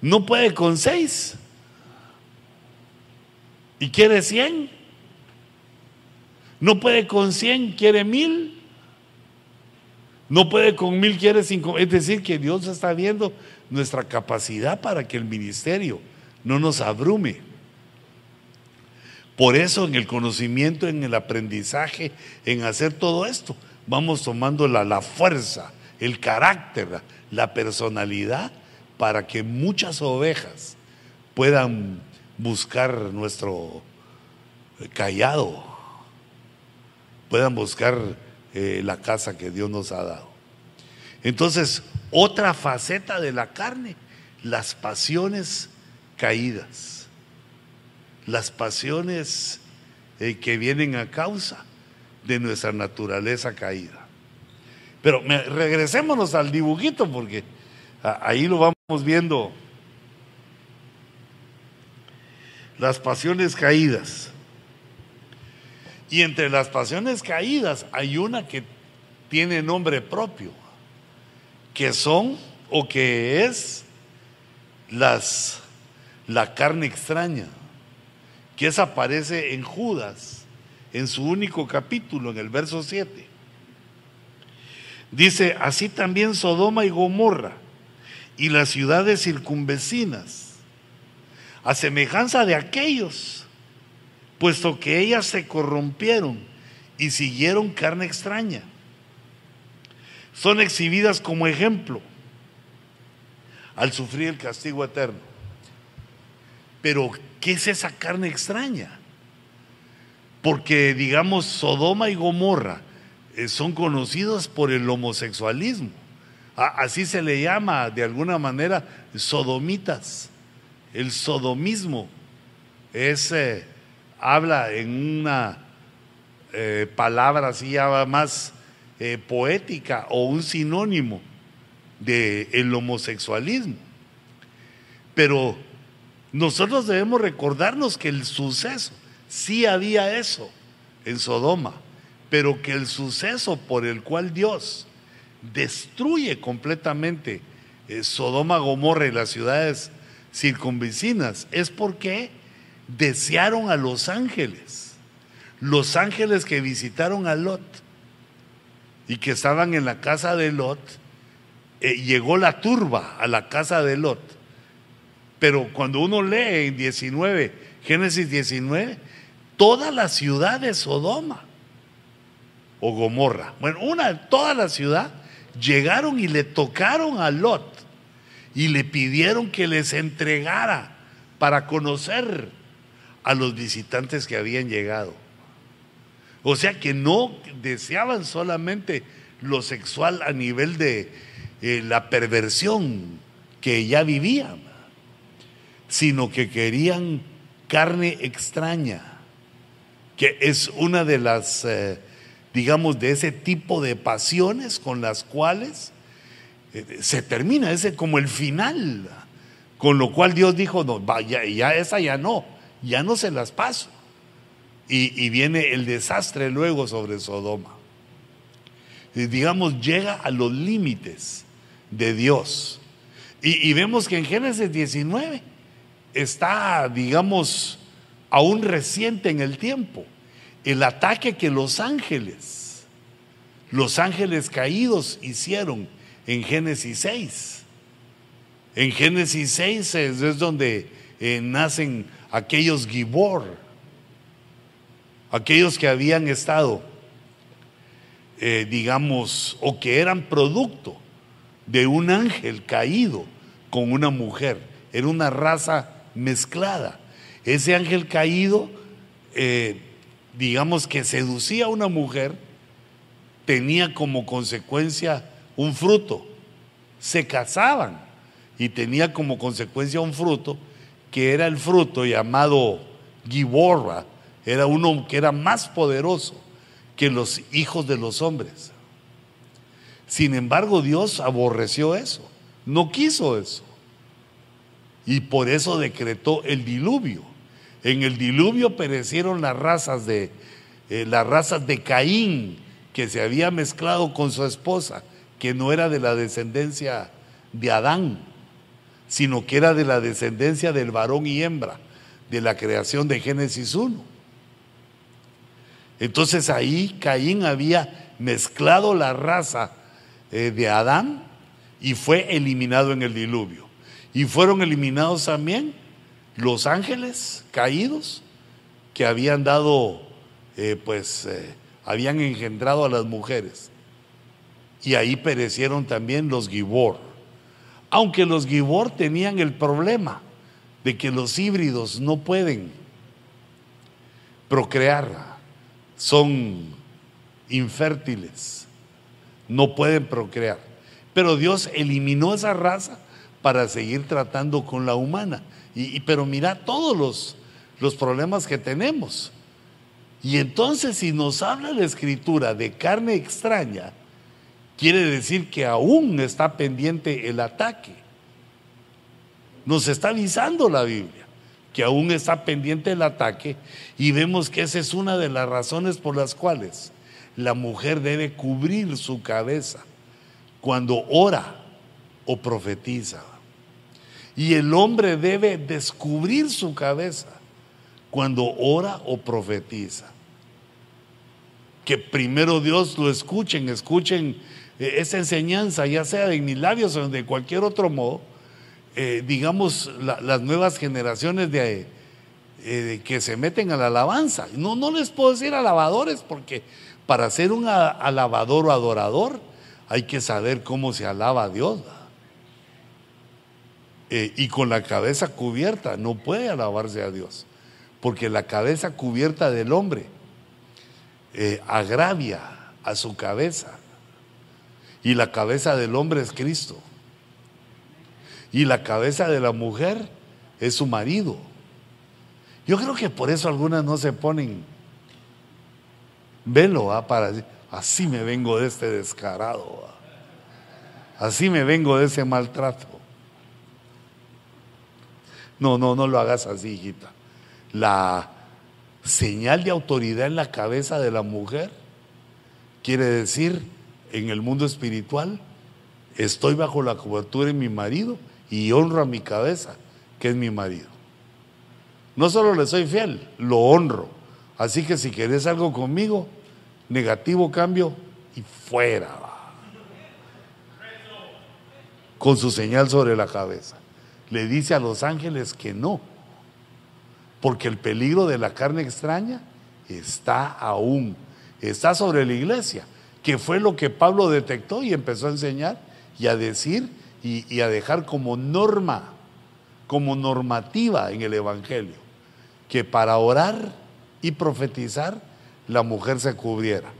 [SPEAKER 1] No puede con seis. Y quiere cien. No puede con cien, quiere mil. No puede con mil, quiere cinco. Es decir, que Dios está viendo nuestra capacidad para que el ministerio no nos abrume. Por eso en el conocimiento, en el aprendizaje, en hacer todo esto, vamos tomando la, la fuerza, el carácter, la personalidad para que muchas ovejas puedan buscar nuestro callado, puedan buscar eh, la casa que Dios nos ha dado. Entonces, otra faceta de la carne, las pasiones caídas, las pasiones eh, que vienen a causa de nuestra naturaleza caída. Pero regresémonos al dibujito porque ahí lo vamos viendo. Las pasiones caídas. Y entre las pasiones caídas hay una que tiene nombre propio, que son o que es las la carne extraña, que esa aparece en Judas en su único capítulo en el verso 7. Dice, así también Sodoma y Gomorra y las ciudades circunvecinas, a semejanza de aquellos, puesto que ellas se corrompieron y siguieron carne extraña. Son exhibidas como ejemplo al sufrir el castigo eterno. Pero, ¿qué es esa carne extraña? Porque, digamos, Sodoma y Gomorra eh, son conocidos por el homosexualismo. Así se le llama de alguna manera sodomitas. El sodomismo es, eh, habla en una eh, palabra así más poética o un sinónimo del el homosexualismo. Pero nosotros debemos recordarnos que el suceso, sí había eso en Sodoma pero que el suceso por el cual Dios destruye completamente eh, Sodoma, Gomorra y las ciudades circunvecinas es porque desearon a los ángeles, los ángeles que visitaron a Lot y que estaban en la casa de Lot, eh, llegó la turba a la casa de Lot. Pero cuando uno lee en 19, Génesis 19, toda la ciudad de Sodoma o Gomorra. Bueno, una, toda la ciudad llegaron y le tocaron a Lot y le pidieron que les entregara para conocer a los visitantes que habían llegado. O sea que no deseaban solamente lo sexual a nivel de eh, la perversión que ya vivían, sino que querían carne extraña, que es una de las eh, digamos, de ese tipo de pasiones con las cuales eh, se termina, ese como el final, con lo cual Dios dijo, no, vaya, ya esa ya no, ya no se las paso. Y, viene el desastre luego sobre Sodoma. Y digamos, llega a los límites de Dios. Y, y vemos que en Génesis 19 está, digamos, aún reciente en el tiempo el ataque que los ángeles, los ángeles caídos hicieron en Génesis 6. En Génesis 6 es, donde eh, nacen aquellos Gibor, aquellos que habían estado, eh, digamos, o que eran producto de un ángel caído con una mujer. Era una raza mezclada. Ese ángel caído eh, digamos que seducía a una mujer, tenía como consecuencia un fruto. Se casaban y tenía como consecuencia un fruto que era el fruto llamado Giborra, era uno que era más poderoso que los hijos de los hombres. Sin embargo, Dios aborreció eso, no quiso eso. Y por eso decretó el diluvio. En el diluvio perecieron las razas de eh, las razas de Caín que se había mezclado con su esposa, que no era de la descendencia de Adán, sino que era de la descendencia del varón y hembra, de la creación de Génesis 1. Entonces ahí Caín había mezclado la raza eh, de Adán y fue eliminado en el diluvio. Y fueron eliminados también los ángeles caídos que habían dado, eh, pues, eh, habían engendrado a las mujeres. Y ahí perecieron también los Gibor. Aunque los Gibor tenían el problema de que los híbridos no pueden procrear, son infértiles, no pueden procrear. Pero Dios eliminó esa raza para seguir tratando con la humana. Y, pero mira todos los, los problemas que tenemos. Y entonces si nos habla la escritura de carne extraña, quiere decir que aún está pendiente el ataque. Nos está avisando la Biblia que aún está pendiente el ataque y vemos que esa es una de las razones por las cuales la mujer debe cubrir su cabeza cuando ora o profetiza. Y el hombre debe descubrir su cabeza cuando ora o profetiza. Que primero Dios lo escuchen, escuchen eh, esa enseñanza, ya sea de mis labios o de cualquier otro modo, eh, digamos, las nuevas generaciones de, eh, que se meten a la alabanza. No, no les puedo decir alabadores porque para ser un alabador o adorador hay que saber cómo se alaba a Dios. Y con la cabeza cubierta no puede alabarse a Dios, porque la cabeza cubierta del hombre agravia a su cabeza. Y la cabeza del hombre es Cristo. Y la cabeza de la mujer es su marido. Yo creo que por eso algunas no se ponen velo para decir, así me vengo de este descarado, así me vengo de ese maltrato. No, no, no lo hagas así, hijita. La señal de autoridad en la cabeza de la mujer quiere decir en el mundo espiritual, estoy bajo la cobertura de mi marido y honro a mi cabeza, que es mi marido. No solo le soy fiel, lo honro. Así que si querés algo conmigo, negativo cambio y fuera. Con su señal sobre la cabeza. Le dice a los ángeles que no, porque el peligro de la carne extraña está aún, está sobre la iglesia, que fue lo que Pablo detectó y empezó a enseñar y a decir y, a dejar como norma, como normativa en el Evangelio, que para orar y profetizar la mujer se cubriera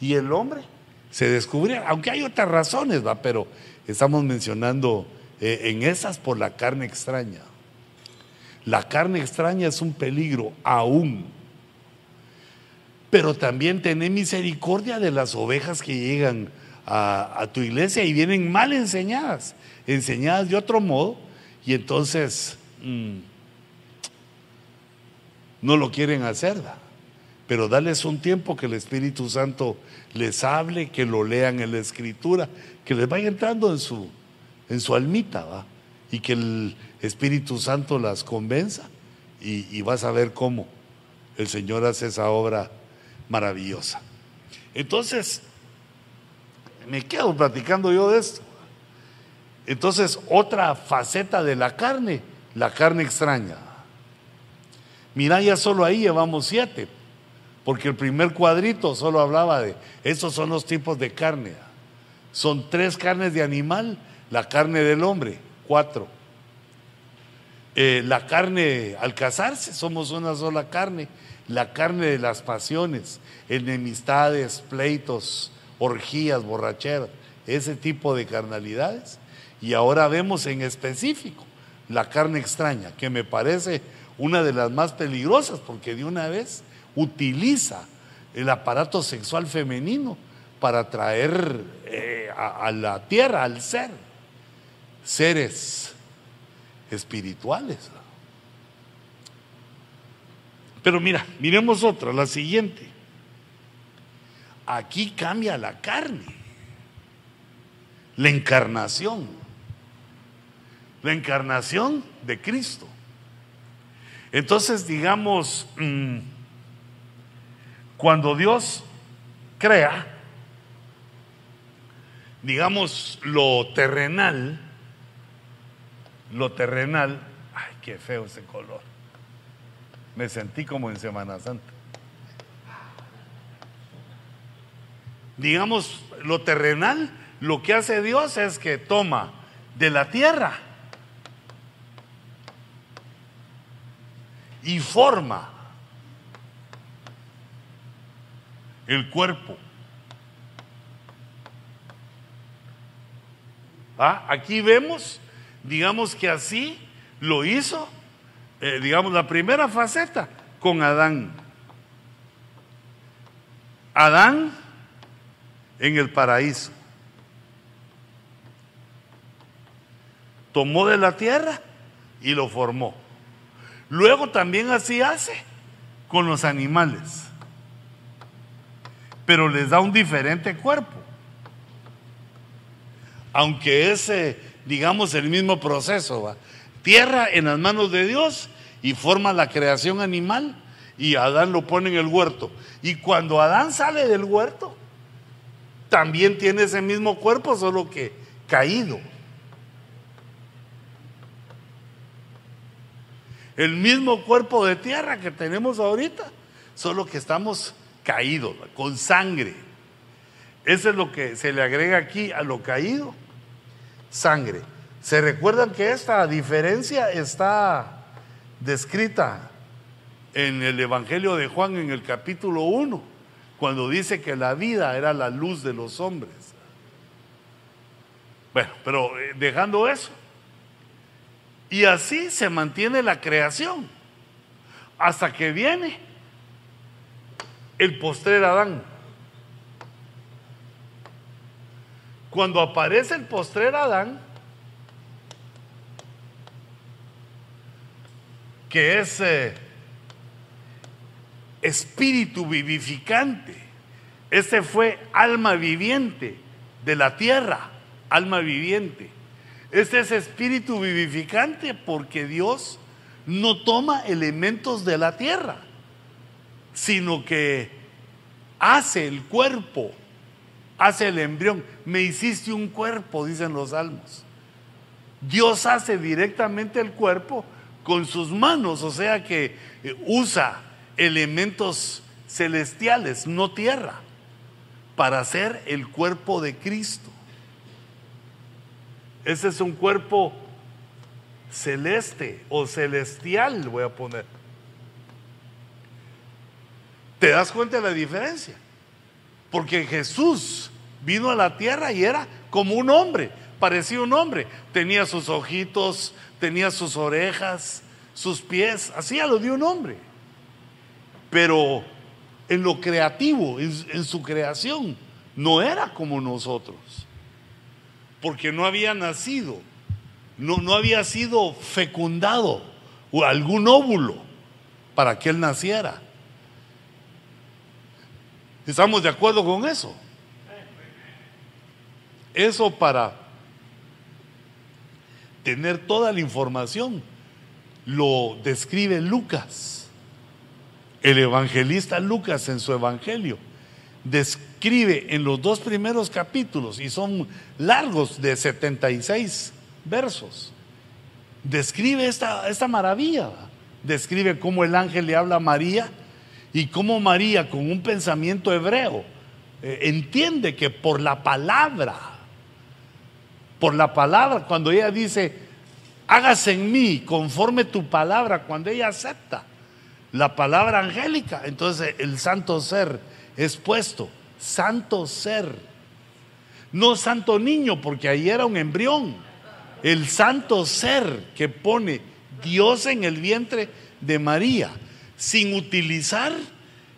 [SPEAKER 1] y el hombre se descubriera, aunque hay otras razones, ¿va? pero estamos mencionando eh, en esas por la carne extraña. La carne extraña es un peligro aún. Pero también tené misericordia de las ovejas que llegan a, tu iglesia y vienen mal enseñadas, enseñadas de otro modo, y entonces mm, no lo quieren hacer. Pero dales un tiempo que el Espíritu Santo les hable, que lo lean en la Escritura, que les vaya entrando en su, en su almita, ¿va? y que el Espíritu Santo las convenza, y, y vas a ver cómo el Señor hace esa obra maravillosa. Entonces, me quedo platicando yo de esto. Entonces, otra faceta de la carne, la carne extraña. Mira, ya solo ahí llevamos siete, porque el primer cuadrito solo hablaba de, esos son los tipos de carne. Son tres carnes de animal, la carne del hombre, cuatro. Eh, la carne al casarse, somos una sola carne, la carne de las pasiones, enemistades, pleitos, orgías, borracheras, ese tipo de carnalidades. Y ahora vemos en específico la carne extraña, que me parece una de las más peligrosas, porque de una vez utiliza el aparato sexual femenino para traer eh, a, la tierra, al ser, seres espirituales. Pero mira, miremos otra, la siguiente. Aquí cambia la carne. La encarnación. La encarnación de Cristo. Entonces, digamos, mm, cuando Dios crea, digamos, lo terrenal, lo terrenal, ay, qué feo ese color. Me sentí como en Semana Santa. Digamos, lo terrenal, lo que hace Dios es que toma de la tierra y forma el cuerpo. ¿Ah? Aquí vemos, digamos que así lo hizo, eh, digamos, la primera faceta con Adán. Adán en el paraíso. Tomó de la tierra y lo formó. Luego también así hace con los animales, pero les da un diferente cuerpo. Aunque es, digamos, el mismo proceso, ¿va? Tierra en las manos de Dios y forma la creación animal y Adán lo pone en el huerto. Y cuando Adán sale del huerto, también tiene ese mismo cuerpo, solo que caído. El mismo cuerpo de tierra que tenemos ahorita, solo que estamos caídos, con sangre. Eso es lo que se le agrega aquí a lo caído, sangre. ¿Se recuerdan que esta diferencia está descrita en el Evangelio de Juan en el capítulo 1, cuando dice que la vida era la luz de los hombres? Bueno, pero eh, dejando eso, y así se mantiene la creación hasta que viene el postrer Adán. Cuando aparece el postrer Adán, que es eh, espíritu vivificante, este fue alma viviente de la tierra, alma viviente. Este es espíritu vivificante porque Dios no toma elementos de la tierra, sino que hace el cuerpo, hace el embrión. Me hiciste un cuerpo, dicen los salmos. Dios hace directamente el cuerpo con sus manos, o sea que eh, usa elementos celestiales, no tierra, para hacer el cuerpo de Cristo. Ese es un cuerpo celeste o celestial, voy a poner. ¿Te das cuenta de la diferencia? Porque Jesús vino a la tierra y era como un hombre, parecía un hombre. Tenía sus ojitos, tenía sus orejas, sus pies, hacía lo de un hombre. Pero en lo creativo, en, en su creación, no era como nosotros porque no había nacido, no, no había sido fecundado o algún óvulo para que él naciera. ¿Estamos de acuerdo con eso? Eso para tener toda la información. Lo describe Lucas, el evangelista Lucas en su evangelio. Describe en los dos primeros capítulos, y son largos de 76 versos, describe esta, esta maravilla, describe cómo el ángel le habla a María y cómo María con un pensamiento hebreo eh, entiende que por la palabra, por la palabra, cuando ella dice, hágase en mí conforme tu palabra, cuando ella acepta la palabra angélica, entonces el santo ser es puesto santo ser. No santo niño, porque ahí era un embrión. El santo ser que pone Dios en el vientre de María, sin utilizar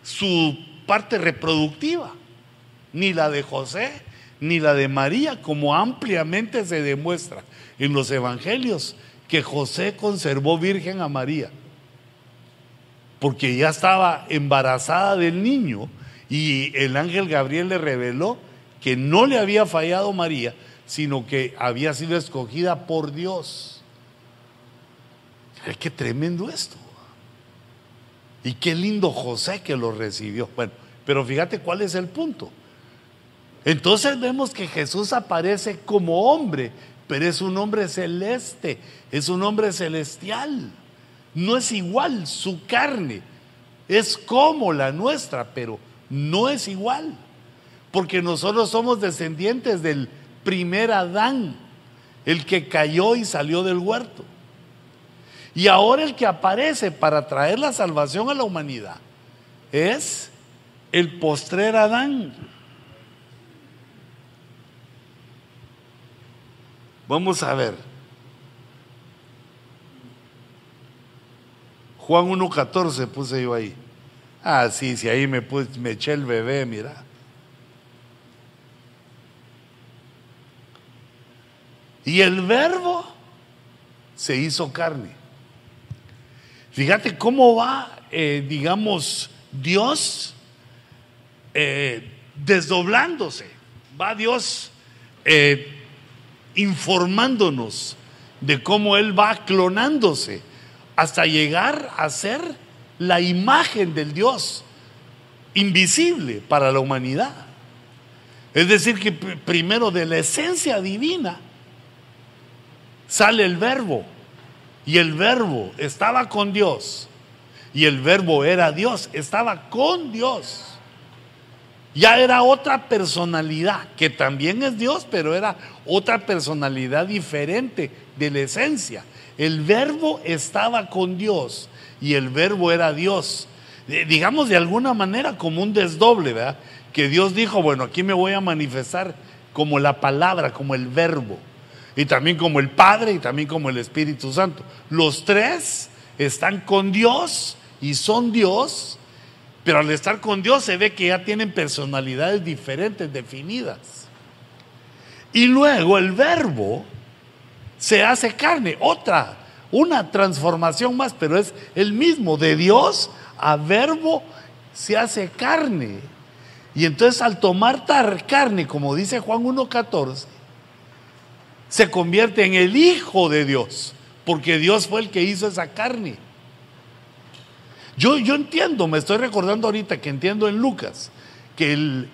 [SPEAKER 1] su parte reproductiva, ni la de José, ni la de María, como ampliamente se demuestra en los evangelios, que José conservó virgen a María, porque ya estaba embarazada del niño y el ángel Gabriel le reveló que no le había fallado María, sino que había sido escogida por Dios. Qué tremendo esto. Y qué lindo José que lo recibió. Bueno, pero fíjate cuál es el punto. Entonces vemos que Jesús aparece como hombre, pero es un hombre celeste, es un hombre celestial. No es igual su carne, es como la nuestra, pero no es igual, porque nosotros somos descendientes del primer Adán, el que cayó y salió del huerto. Y ahora el que aparece para traer la salvación a la humanidad es el postrer Adán. Vamos a ver. Juan 1.14 puse yo ahí. Ah, sí, sí, ahí me, me eché el bebé, mira. Y el verbo se hizo carne. Fíjate cómo va, eh, digamos, Dios eh, desdoblándose. Va Dios eh, informándonos de cómo Él va clonándose hasta llegar a ser la imagen del Dios invisible para la humanidad. Es decir, que primero de la esencia divina sale el verbo y el verbo estaba con Dios y el verbo era Dios, estaba con Dios ya era otra personalidad, que también es Dios, pero era otra personalidad diferente de la esencia. El verbo estaba con Dios y el verbo era Dios. Digamos de alguna manera como un desdoble, ¿verdad? Que Dios dijo, bueno, aquí me voy a manifestar como la palabra, como el verbo. Y también como el Padre y también como el Espíritu Santo. Los tres están con Dios y son Dios pero al estar con Dios se ve que ya tienen personalidades diferentes, definidas. Y luego el verbo se hace carne, otra, una transformación más, pero es el mismo, de Dios a verbo se hace carne. Y entonces al tomar carne, como dice Juan 1.14, se convierte en el Hijo de Dios, porque Dios fue el que hizo esa carne. Yo, yo entiendo, me estoy recordando ahorita que entiendo en Lucas, que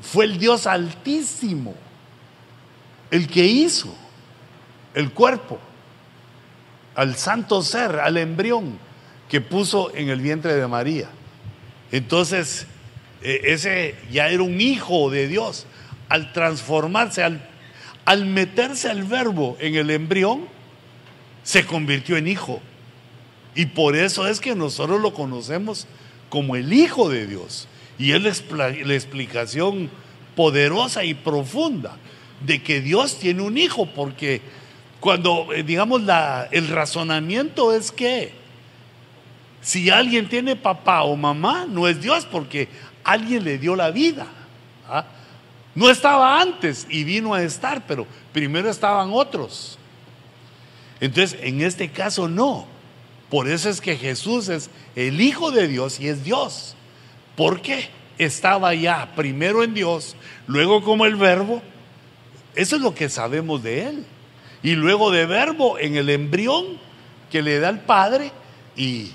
[SPEAKER 1] fue el Dios altísimo, el que hizo el cuerpo, al santo ser, al embrión que puso en el vientre de María. Entonces, e, ese ya era un hijo de Dios. Al transformarse, al, al meterse el verbo en el embrión, se convirtió en hijo. Y por eso es que nosotros lo conocemos como el Hijo de Dios. Y es la, explicación poderosa y profunda de que Dios tiene un hijo, porque cuando, eh, digamos, el razonamiento es que si alguien tiene papá o mamá, no es Dios, porque alguien le dio la vida. ¿ah? No estaba antes y vino a estar, pero primero estaban otros. Entonces, en este caso no. Por eso es que Jesús es el Hijo de Dios y es Dios. Porque estaba ya primero en Dios, luego como el verbo. Eso es lo que sabemos de Él. Y luego de verbo en el embrión que le da el Padre y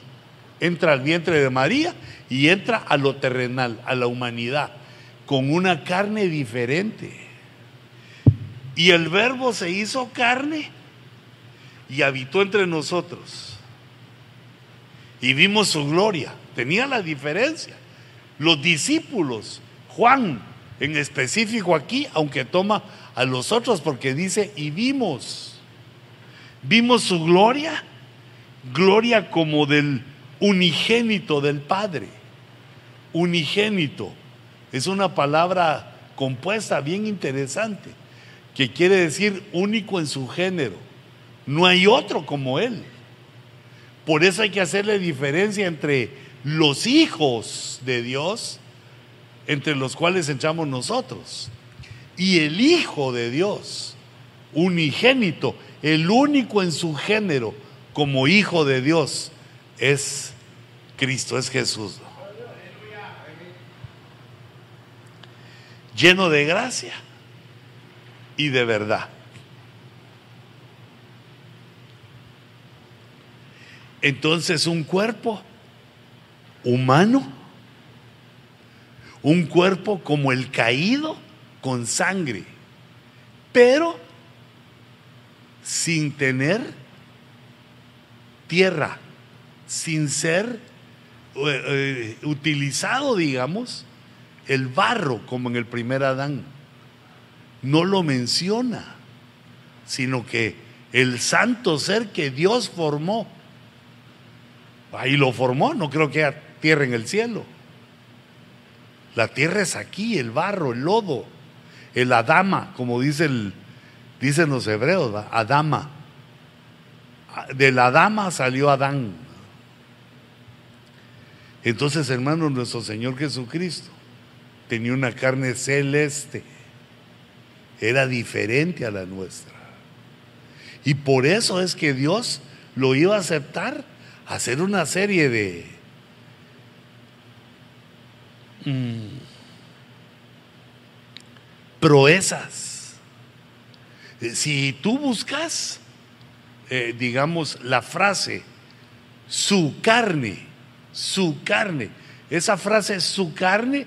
[SPEAKER 1] entra al vientre de María y entra a lo terrenal, a la humanidad, con una carne diferente. Y el verbo se hizo carne y habitó entre nosotros y vimos su gloria. Tenía la diferencia. Los discípulos, Juan en específico aquí, aunque toma a los otros porque dice, y vimos, vimos su gloria, gloria como del unigénito del Padre. Unigénito es una palabra compuesta bien interesante, que quiere decir único en su género. No hay otro como Él. Por eso hay que hacerle diferencia entre los hijos de Dios, entre los cuales echamos nosotros, y el Hijo de Dios, unigénito, el único en su género como Hijo de Dios, es Cristo, es Jesús. Lleno de gracia y de verdad. Entonces un cuerpo humano, un cuerpo como el caído con sangre, pero sin tener tierra, sin ser eh, eh, utilizado, digamos, el barro como en el primer Adán. No lo menciona, sino que el santo ser que Dios formó, ahí lo formó, no creo que haya tierra en el cielo. La tierra es aquí, el barro, el lodo, el adama, como dice dicen los hebreos, adama. De la dama salió Adán. Entonces, hermano, nuestro Señor Jesucristo tenía una carne celeste, era diferente a la nuestra. Y por eso es que Dios lo iba a aceptar, hacer una serie de... Mm, proezas. Si tú buscas, eh, digamos, la frase, su carne, su carne, esa frase, su carne,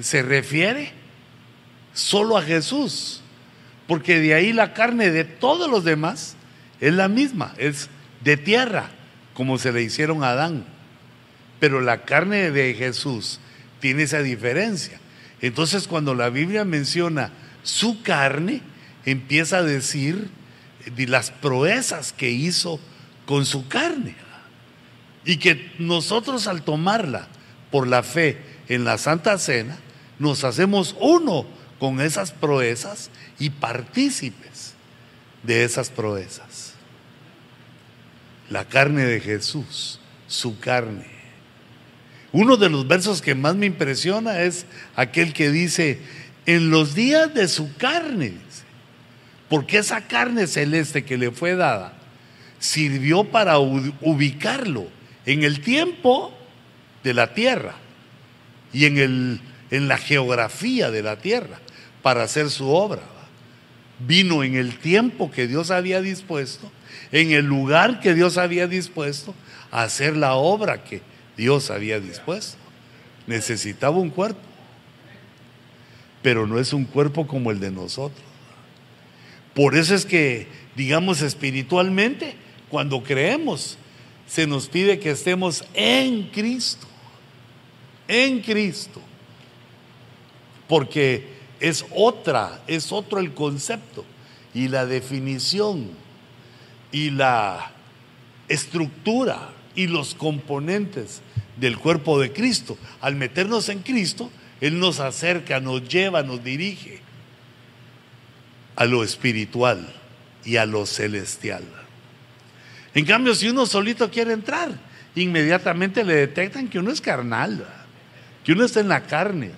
[SPEAKER 1] se refiere solo a Jesús, porque de ahí la carne de todos los demás es la misma, es de tierra, como se le hicieron a Adán. Pero la carne de Jesús tiene esa diferencia. Entonces cuando la Biblia menciona su carne, empieza a decir de las proezas que hizo con su carne. Y que nosotros al tomarla por la fe en la Santa Cena, nos hacemos uno con esas proezas y partícipes de esas proezas. La carne de Jesús, su carne. Uno de los versos que más me impresiona es aquel que dice, en los días de su carne, porque esa carne celeste que le fue dada sirvió para ubicarlo en el tiempo de la tierra y en el en la geografía de la tierra para hacer su obra. Vino en el tiempo que Dios había dispuesto, en el lugar que Dios había dispuesto, a hacer la obra que Dios había dispuesto. Necesitaba un cuerpo, pero no es un cuerpo como el de nosotros. Por eso es que, digamos espiritualmente, cuando creemos, se nos pide que estemos en Cristo, en Cristo porque es otra, es otro el concepto y la definición y la estructura y los componentes del cuerpo de Cristo. Al meternos en Cristo, Él nos acerca, nos lleva, nos dirige a lo espiritual y a lo celestial. En cambio, si uno solito quiere entrar, inmediatamente le detectan que uno es carnal, que uno está en la carne.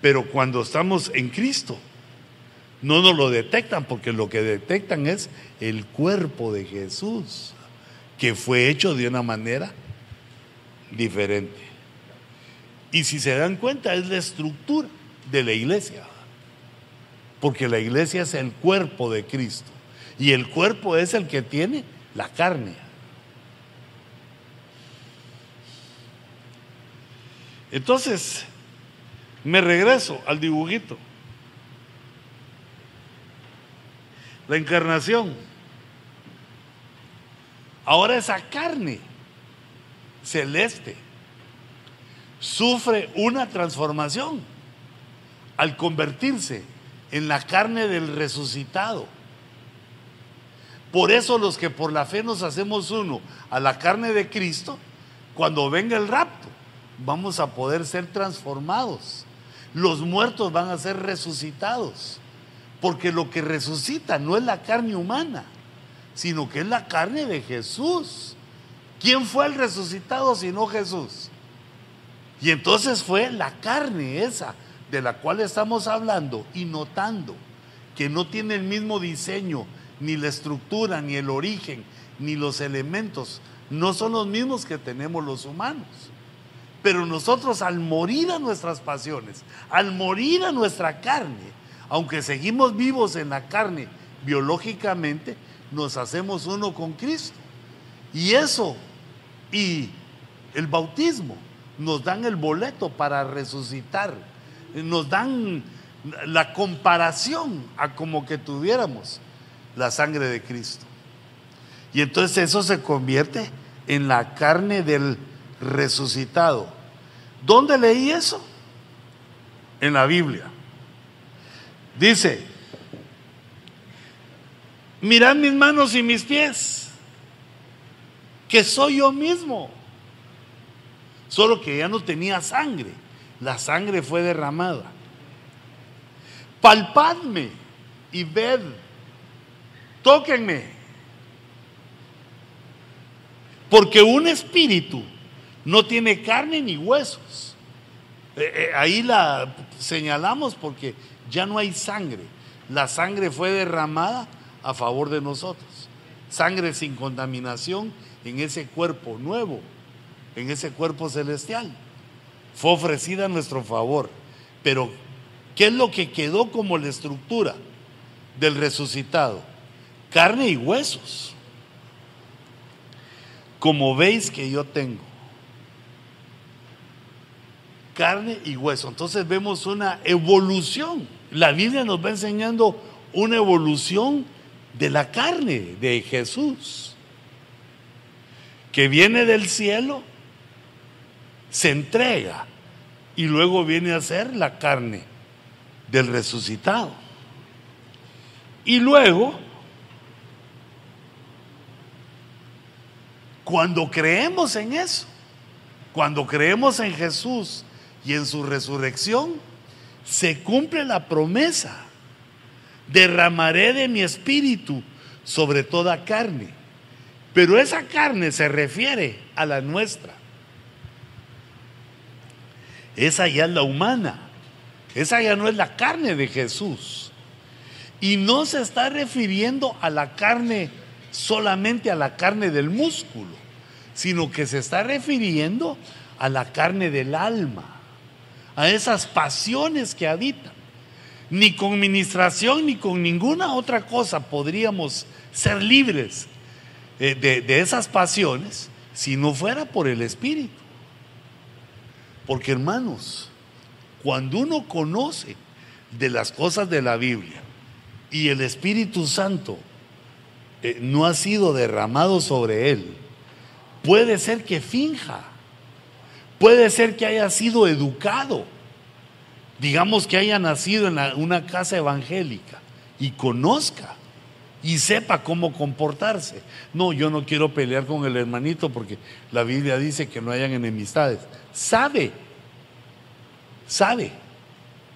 [SPEAKER 1] Pero cuando estamos en Cristo, no nos lo detectan porque lo que detectan es el cuerpo de Jesús, que fue hecho de una manera diferente. Y si se dan cuenta, es la estructura de la iglesia. Porque la iglesia es el cuerpo de Cristo. Y el cuerpo es el que tiene la carne. Entonces, me regreso al dibujito. La encarnación. Ahora esa carne celeste sufre una transformación al convertirse en la carne del resucitado. Por eso los que por la fe nos hacemos uno a la carne de Cristo, cuando venga el rapto, vamos a poder ser transformados los muertos van a ser resucitados. Porque lo que resucita no es la carne humana, sino que es la carne de Jesús. ¿Quién fue el resucitado sino Jesús? Y entonces fue la carne esa de la cual estamos hablando y notando que no tiene el mismo diseño, ni la estructura, ni el origen, ni los elementos, no son los mismos que tenemos los humanos. Pero nosotros al morir a nuestras pasiones, al morir a nuestra carne, aunque seguimos vivos en la carne biológicamente, nos hacemos uno con Cristo. Y eso y el bautismo nos dan el boleto para resucitar, nos dan la comparación a como que tuviéramos la sangre de Cristo. Y entonces eso se convierte en la carne del resucitado. ¿Dónde leí eso? En la Biblia. Dice, mirad mis manos y mis pies, que soy yo mismo. Solo que ya no tenía sangre. La sangre fue derramada. Palpadme y ved. Tóquenme. Porque un espíritu no tiene carne ni huesos. Eh, eh, ahí la señalamos porque ya no hay sangre. La sangre fue derramada a favor de nosotros. Sangre sin contaminación en ese cuerpo nuevo, en ese cuerpo celestial. Fue ofrecida a nuestro favor. Pero, ¿qué es lo que quedó como la estructura del resucitado? Carne y huesos. Como veis que yo tengo carne y hueso. Entonces vemos una evolución. La Biblia nos va enseñando una evolución de la carne de Jesús, que viene del cielo, se entrega y luego viene a ser la carne del resucitado. Y luego, cuando creemos en eso, cuando creemos en Jesús y en su resurrección se cumple la promesa. Derramaré de mi espíritu sobre toda carne. Pero esa carne se refiere a la nuestra. Esa ya es la humana. Esa ya no es la carne de Jesús. Y no se está refiriendo a la carne solamente a la carne del músculo, sino que se está refiriendo a la carne del alma a esas pasiones que habitan. Ni con ministración ni con ninguna otra cosa podríamos ser libres eh, de, de esas pasiones si no fuera por el Espíritu. Porque hermanos, cuando uno conoce de las cosas de la Biblia y el Espíritu Santo eh, no ha sido derramado sobre él, puede ser que finja Puede ser que haya sido educado, digamos que haya nacido en una casa evangélica y conozca y sepa cómo comportarse. No, yo no quiero pelear con el hermanito porque la Biblia dice que no hayan enemistades. Sabe, sabe.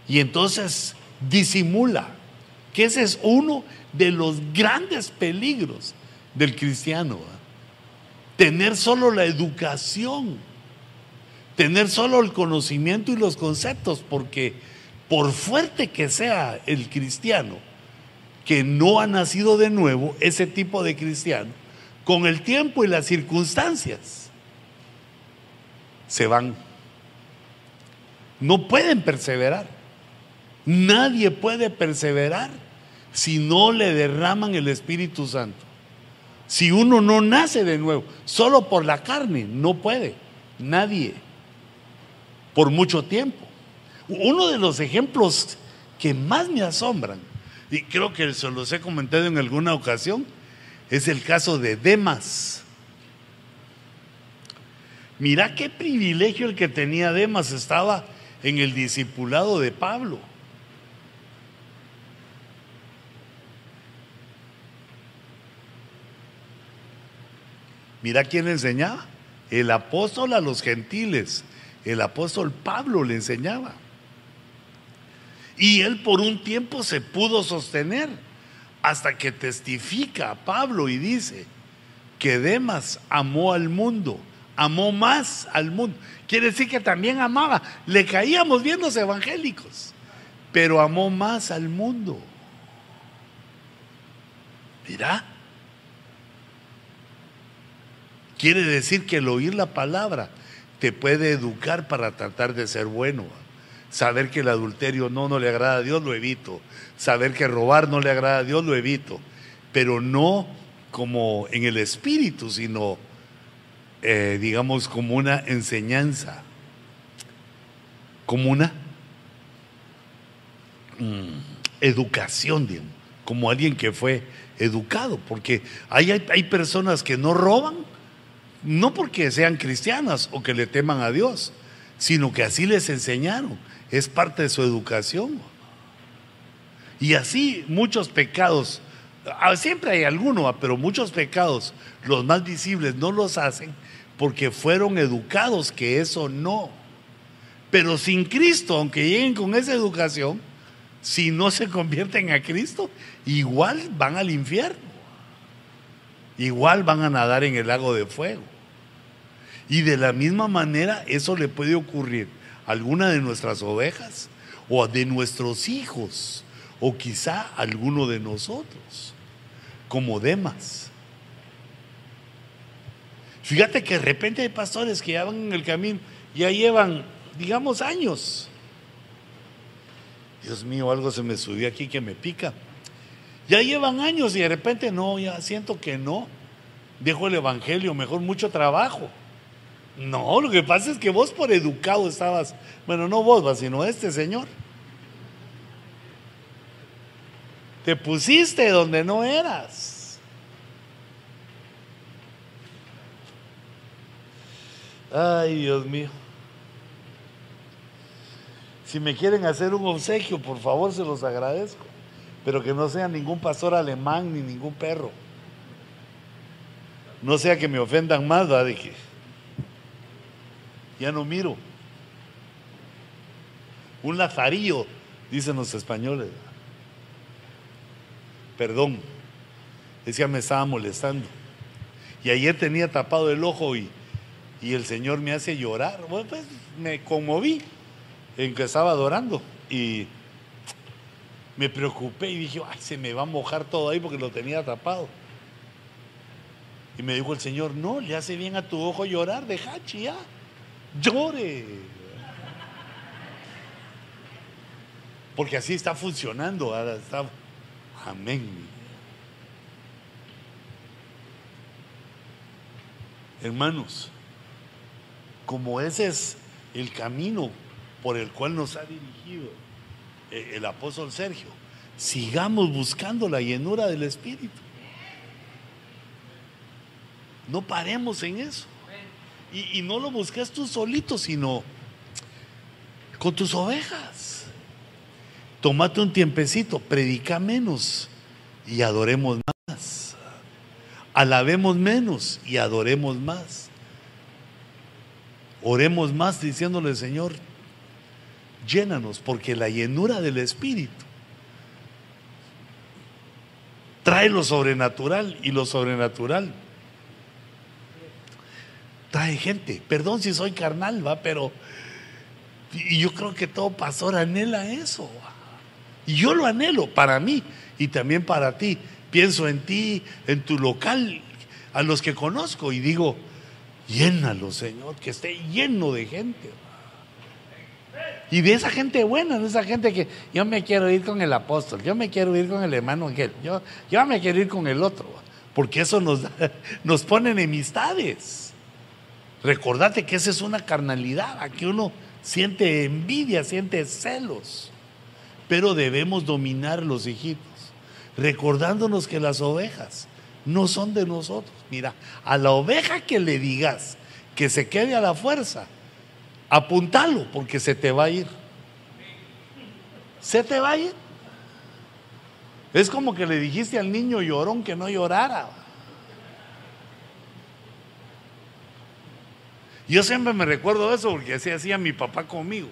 [SPEAKER 1] Y entonces disimula, que ese es uno de los grandes peligros del cristiano. Tener solo la educación tener solo el conocimiento y los conceptos, porque por fuerte que sea el cristiano, que no ha nacido de nuevo, ese tipo de cristiano, con el tiempo y las circunstancias, se van. No pueden perseverar. Nadie puede perseverar si no le derraman el Espíritu Santo. Si uno no nace de nuevo, solo por la carne, no puede. Nadie por mucho tiempo. Uno de los ejemplos que más me asombran, y creo que se los he comentado en alguna ocasión, es el caso de Demas. Mira qué privilegio el que tenía Demas, estaba en el discipulado de Pablo. Mira quién enseñaba, el apóstol a los gentiles, el apóstol Pablo le enseñaba. Y él por un tiempo se pudo sostener hasta que testifica a Pablo y dice que Demas amó al mundo, amó más al mundo. Quiere decir que también amaba. Le caíamos bien los evangélicos, pero amó más al mundo. Mira, quiere decir que el oír la palabra te puede educar para tratar de ser bueno. Saber que el adulterio no, no le agrada a Dios, lo evito. Saber que robar no le agrada a Dios, lo evito. Pero no como en el espíritu, sino, eh, digamos, como una enseñanza. Como una mm, educación, como alguien que fue educado, porque hay, hay personas que no roban, no porque sean cristianas o que le teman a Dios, sino que así les enseñaron, es parte de su educación. Y así muchos pecados, ah, siempre hay alguno, pero muchos pecados, los más visibles, no los hacen porque fueron educados que eso no. Pero sin Cristo, aunque lleguen con esa educación, si no se convierten a Cristo, igual van al infierno. Igual van a nadar en el lago de fuego. Y de la misma manera eso le puede ocurrir a alguna de nuestras ovejas o de nuestros hijos o quizá a alguno de nosotros, como Demas. Fíjate que de repente hay pastores que ya van en el camino, ya llevan, digamos, años. Dios mío, algo se me subió aquí que me pica. Ya llevan años y de repente no, ya siento que no. Dejo el Evangelio, mejor mucho trabajo. No, lo que pasa es que vos por educado estabas, bueno, no vos, sino este señor. Te pusiste donde no eras. Ay, Dios mío. Si me quieren hacer un obsequio, por favor, se los agradezco. Pero que no sea ningún pastor alemán ni ningún perro. No sea que me ofendan más, ¿verdad? De que ya no miro. Un lazarillo, dicen los españoles. Perdón, decía me estaba molestando. Y ayer tenía tapado el ojo y, y el Señor me hace llorar. Bueno, pues me conmoví en que estaba adorando y me preocupé y dije, ay, se me va a mojar todo ahí porque lo tenía tapado. Y me dijo el Señor, no, le hace bien a tu ojo llorar, deja ya llore. Porque así está funcionando. amén. Hermanos, como ese es el camino por el cual nos ha dirigido el apóstol Sergio, sigamos buscando la llenura del Espíritu. No paremos en eso. Y, no lo busques tú solito, sino con tus ovejas. Tómate un tiempecito, predica menos y adoremos más. Alabemos menos y adoremos más. Oremos más diciéndole, Señor, llénanos, porque la llenura del Espíritu trae lo sobrenatural y lo sobrenatural trae gente. Perdón si soy carnal, va, pero y yo creo que todo pastor anhela eso. Y yo lo anhelo para mí y también para ti. Pienso en ti, en tu local, a los que conozco y digo, llénalo, Señor, que esté lleno de gente. Y de esa gente buena, de esa gente que yo me quiero ir con el apóstol, yo me quiero ir con el hermano Ángel, yo, yo me quiero ir con el otro, porque eso nos, nos pone enemistades. Recordate que esa es una carnalidad, aquí uno siente envidia, siente celos, pero debemos dominar los hijitos, recordándonos que las ovejas no son de nosotros. Mira, a la oveja que le digas que se quede a la fuerza, apuntalo porque se te va a ir. Se te va a ir. Es como que le dijiste al niño llorón que no llorara. Yo siempre me recuerdo eso porque así hacía mi papá conmigo.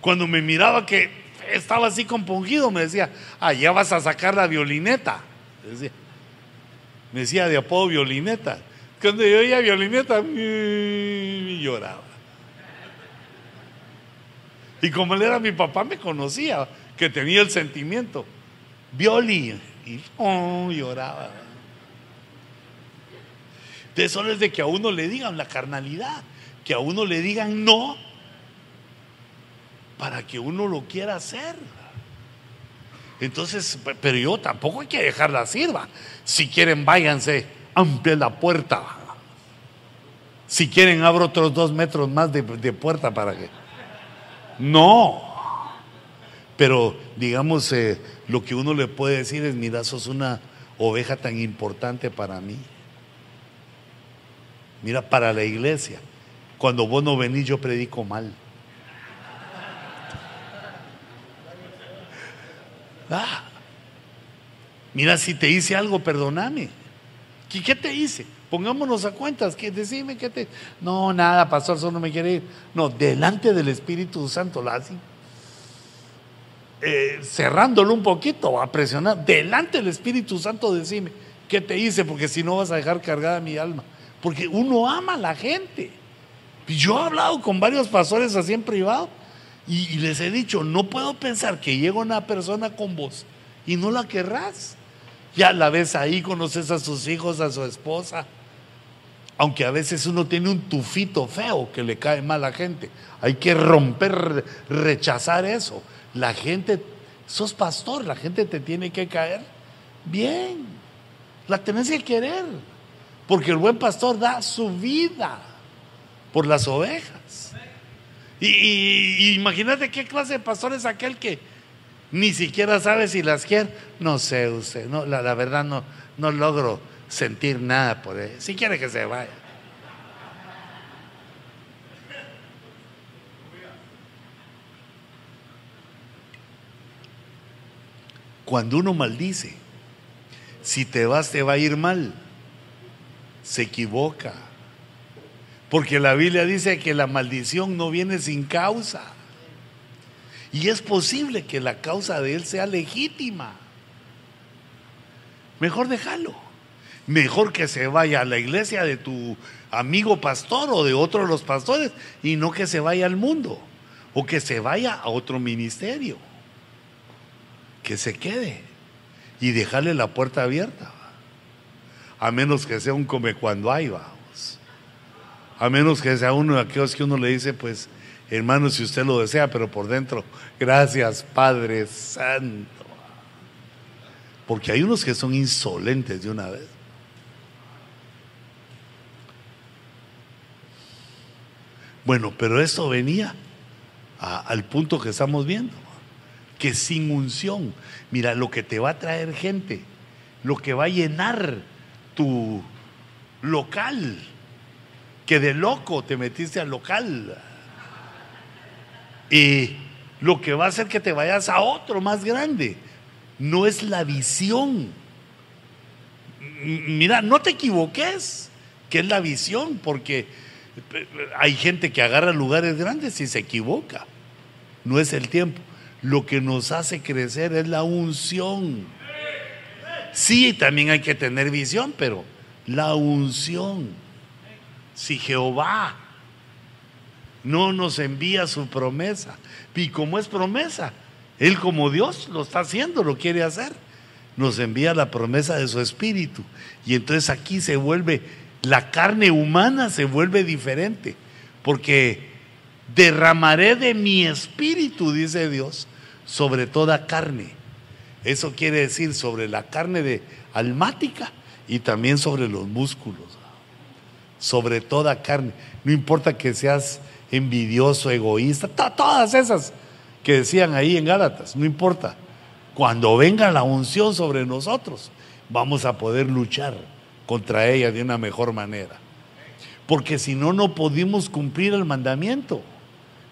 [SPEAKER 1] Cuando me miraba que estaba así compungido, me decía, ah, ya vas a sacar la violineta. Me decía de apodo violineta. Cuando yo oía violineta, lloraba. Y como él era mi papá, me conocía, que tenía el sentimiento. Violi. Y oh, lloraba. De es de que a uno le digan la carnalidad, que a uno le digan no, para que uno lo quiera hacer. Entonces, pero yo tampoco hay que dejarla sirva. Si quieren, váyanse, amplia la puerta. Si quieren, abro otros dos metros más de puerta para que. No. Pero digamos, eh, lo que uno le puede decir es, mira, sos una oveja tan importante para mí. Mira, para la iglesia. Cuando vos no venís, yo predico mal. Ah, mira, si te hice algo, perdóname. ¿Qué, ¿Qué, te hice? Pongámonos a cuentas. que decime qué te. No, nada, pastor, solo me quiere ir. No, delante del Espíritu Santo, la. Eh, cerrándolo un poquito, a presionar. Delante del Espíritu Santo, decime qué te hice, porque si no vas a dejar cargada mi alma. Porque uno ama a la gente. Yo he hablado con varios pastores así en privado y, les he dicho, no puedo pensar que llega una persona con vos y no la querrás. Ya la ves ahí, conoces a sus hijos, a su esposa. Aunque a veces uno tiene un tufito feo que le cae mal a la gente. Hay que romper, rechazar eso. La gente, sos pastor, la gente te tiene que caer bien. La tenés que querer. Porque el buen pastor da su vida por las ovejas. Y, imagínate qué clase de pastor es aquel que ni siquiera sabe si las quiere. No sé usted, no, la, verdad no, no logro sentir nada por él. Si quiere que se vaya. Cuando uno maldice, si te vas te va a ir mal. Se equivoca. Porque la Biblia dice que la maldición no viene sin causa. Y es posible que la causa de él sea legítima. Mejor déjalo. Mejor que se vaya a la iglesia de tu amigo pastor o de otro de los pastores y no que se vaya al mundo o que se vaya a otro ministerio. Que se quede y dejarle la puerta abierta. A menos que sea un come cuando hay, va. A menos que sea uno de aquellos que uno le dice, pues, hermano, si usted lo desea, pero por dentro, gracias Padre Santo. Porque hay unos que son insolentes de una vez. Bueno, pero esto venía al punto que estamos viendo, que sin unción, mira, lo que te va a traer gente, lo que va a llenar tu local, que de loco te metiste al local. Y lo que va a hacer que te vayas a otro más grande no es la visión. Mira, no te equivoques, que es la visión, porque hay gente que agarra lugares grandes y se equivoca. No es el tiempo. Lo que nos hace crecer es la unción. Sí, también hay que tener visión, pero la unción si Jehová no nos envía su promesa? Y como es promesa, Él como Dios lo está haciendo, lo quiere hacer. Nos envía la promesa de su espíritu. Y entonces aquí se vuelve, la carne humana se vuelve diferente. Porque derramaré de mi espíritu, dice Dios, sobre toda carne. Eso quiere decir sobre la carne de almática y también sobre los músculos sobre toda carne. No importa que seas envidioso, egoísta, todas esas que decían ahí en Gálatas, no importa. Cuando venga la unción sobre nosotros, vamos a poder luchar contra ella de una mejor manera. Porque si no, no podemos cumplir el mandamiento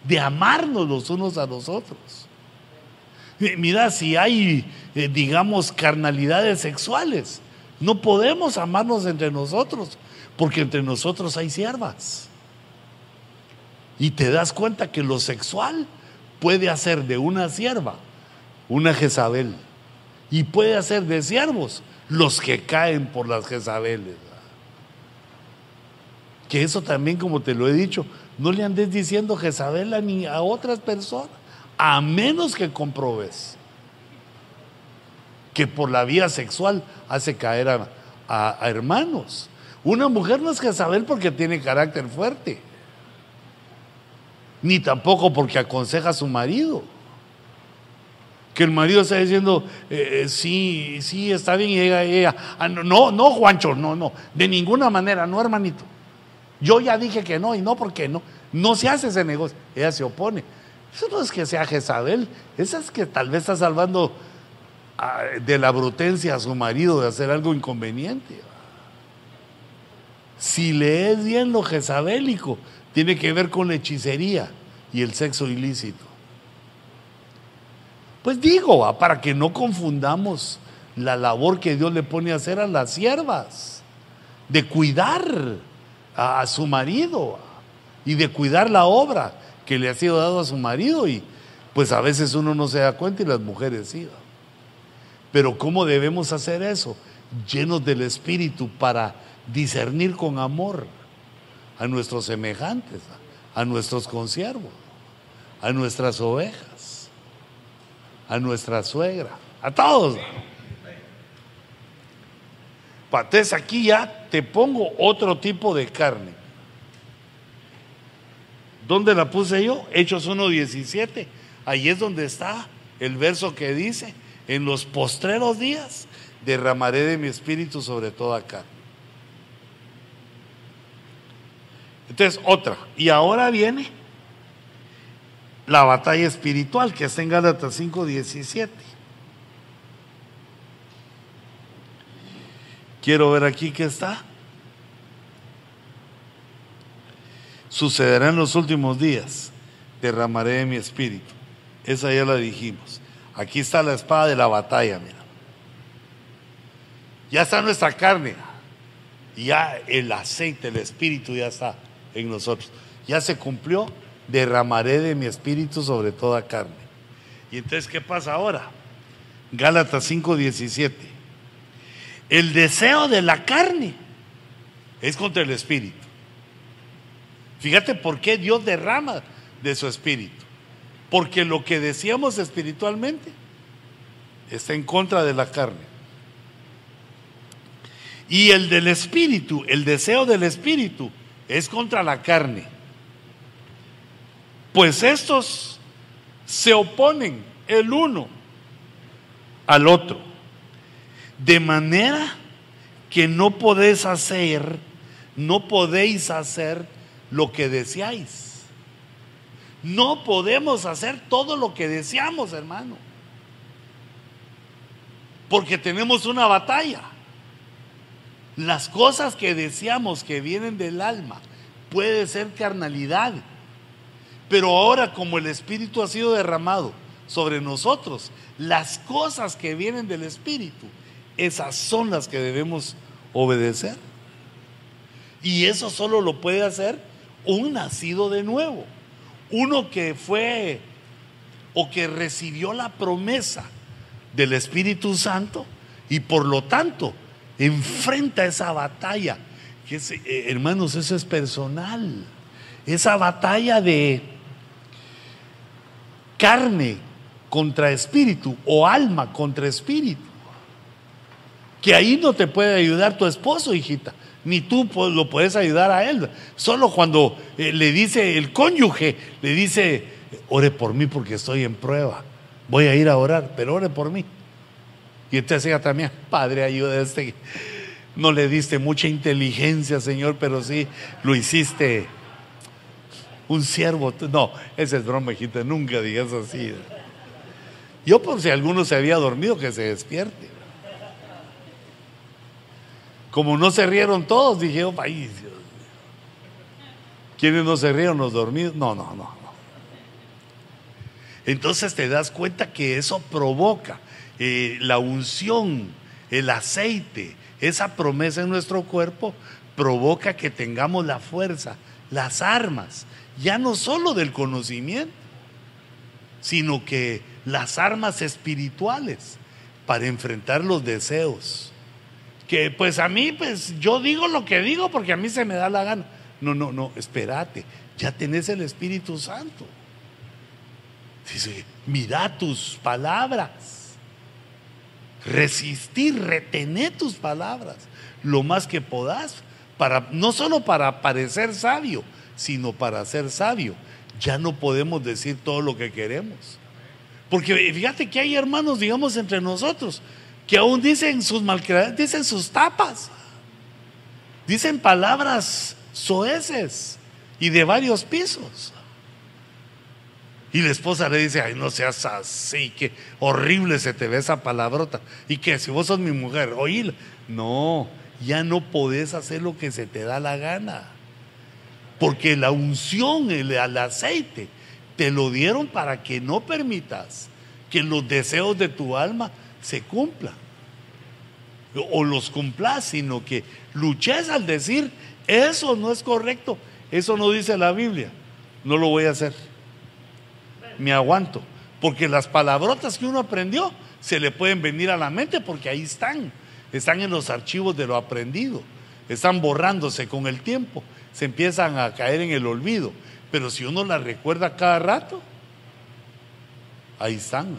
[SPEAKER 1] de amarnos los unos a los otros. Mira, si hay, eh, digamos, carnalidades sexuales, no podemos amarnos entre nosotros porque entre nosotros hay siervas. Y te das cuenta que lo sexual puede hacer de una sierva una Jezabel. Y puede hacer de siervos los que caen por las Jezabeles. Que eso también, como te lo he dicho, no le andes diciendo Jezabel a ni a otras personas, a menos que comprobes que por la vía sexual hace caer a hermanos. Una mujer no es Jezabel porque tiene carácter fuerte, ni tampoco porque aconseja a su marido. Que el marido está diciendo, eh, eh, sí, sí, está bien, y ella, ella, ah, no, no, Juancho, no, no, de ninguna manera, no, hermanito. Yo ya dije que no, y no porque no, no se hace ese negocio, ella se opone. Eso no es que sea Jezabel, esa es que tal vez está salvando ah, de la brutencia a su marido de hacer algo inconveniente. Si lees bien lo jezabélico, tiene que ver con la hechicería y el sexo ilícito. Pues digo, para que no confundamos la labor que Dios le pone a hacer a las siervas, de cuidar a, su marido y de cuidar la obra que le ha sido dado a su marido y pues a veces uno no se da cuenta y las mujeres sí. Pero ¿cómo debemos hacer eso? Llenos del Espíritu para discernir con amor a nuestros semejantes, a nuestros consiervos, a nuestras ovejas, a nuestra suegra, a todos. Entonces aquí ya te pongo otro tipo de carne. ¿Dónde la puse yo? Hechos 1.17. Ahí es donde está el verso que dice, en los postreros días derramaré de mi espíritu sobre toda carne. Entonces, otra. Y ahora viene la batalla espiritual que está en Gálatas 5:17. Quiero ver aquí qué está. Sucederá en los últimos días. Derramaré de mi espíritu. Esa ya la dijimos. Aquí está la espada de la batalla, mira. Ya está nuestra carne. Ya el aceite, el espíritu ya está en nosotros. Ya se cumplió, derramaré de mi espíritu sobre toda carne. Y entonces, ¿qué pasa ahora? Gálatas 5:17. El deseo de la carne es contra el espíritu. Fíjate por qué Dios derrama de su espíritu. Porque lo que decíamos espiritualmente está en contra de la carne. Y el del espíritu, el deseo del espíritu, es contra la carne. Pues estos se oponen el uno al otro. De manera que no podéis hacer, no podéis hacer lo que deseáis. No podemos hacer todo lo que deseamos, hermano. Porque tenemos una batalla. Las cosas que deseamos que vienen del alma puede ser carnalidad. Pero ahora como el Espíritu ha sido derramado sobre nosotros, las cosas que vienen del Espíritu, esas son las que debemos obedecer. Y eso solo lo puede hacer un nacido de nuevo, uno que fue o que recibió la promesa del Espíritu Santo y por lo tanto enfrenta esa batalla. Eh, hermanos, eso es personal. Esa batalla de carne contra espíritu o alma contra espíritu. Que ahí no te puede ayudar tu esposo, hijita, ni tú lo puedes ayudar a él. Solo cuando eh, le dice el cónyuge, le dice, ore por mí porque estoy en prueba. Voy a ir a orar, pero ore por mí. Y entonces ella también, Padre, ayuda a este. No le diste mucha inteligencia, Señor, pero sí lo hiciste un siervo. No, ese es broma, nunca digas así. Yo por si alguno se había dormido, que se despierte. Como no se rieron todos, dije, oh, país. ¿Quiénes no se rieron los dormidos? No, no, no, no. Entonces te das cuenta que eso provoca eh, la unción, el aceite, esa promesa en nuestro cuerpo provoca que tengamos la fuerza, las armas, ya no solo del conocimiento, sino que las armas espirituales para enfrentar los deseos. Que pues a mí, pues yo digo lo que digo porque a mí se me da la gana. No, no, no, espérate, ya tenés el Espíritu Santo. Dice, mira tus palabras resistir, retener tus palabras lo más que podás, para, no solo para parecer sabio, sino para ser sabio. Ya no podemos decir todo lo que queremos. Porque fíjate que hay hermanos, digamos, entre nosotros, que aún dicen sus malcriadas, dicen sus tapas, dicen palabras soeces y de varios pisos. Y la esposa le dice, ay, no seas así, que horrible se te ve esa palabrota. Y que si vos sos mi mujer, oíla. No, ya no podés hacer lo que se te da la gana. Porque la unción, el, el aceite, te lo dieron para que no permitas que los deseos de tu alma se cumplan. O los cumplas, sino que luches al decir, eso no es correcto, eso no dice la Biblia, no lo voy a hacer. Me aguanto, porque las palabrotas que uno aprendió se le pueden venir a la mente porque ahí están, están en los archivos de lo aprendido, están borrándose con el tiempo, se empiezan a caer en el olvido, pero si uno las recuerda cada rato, ahí están.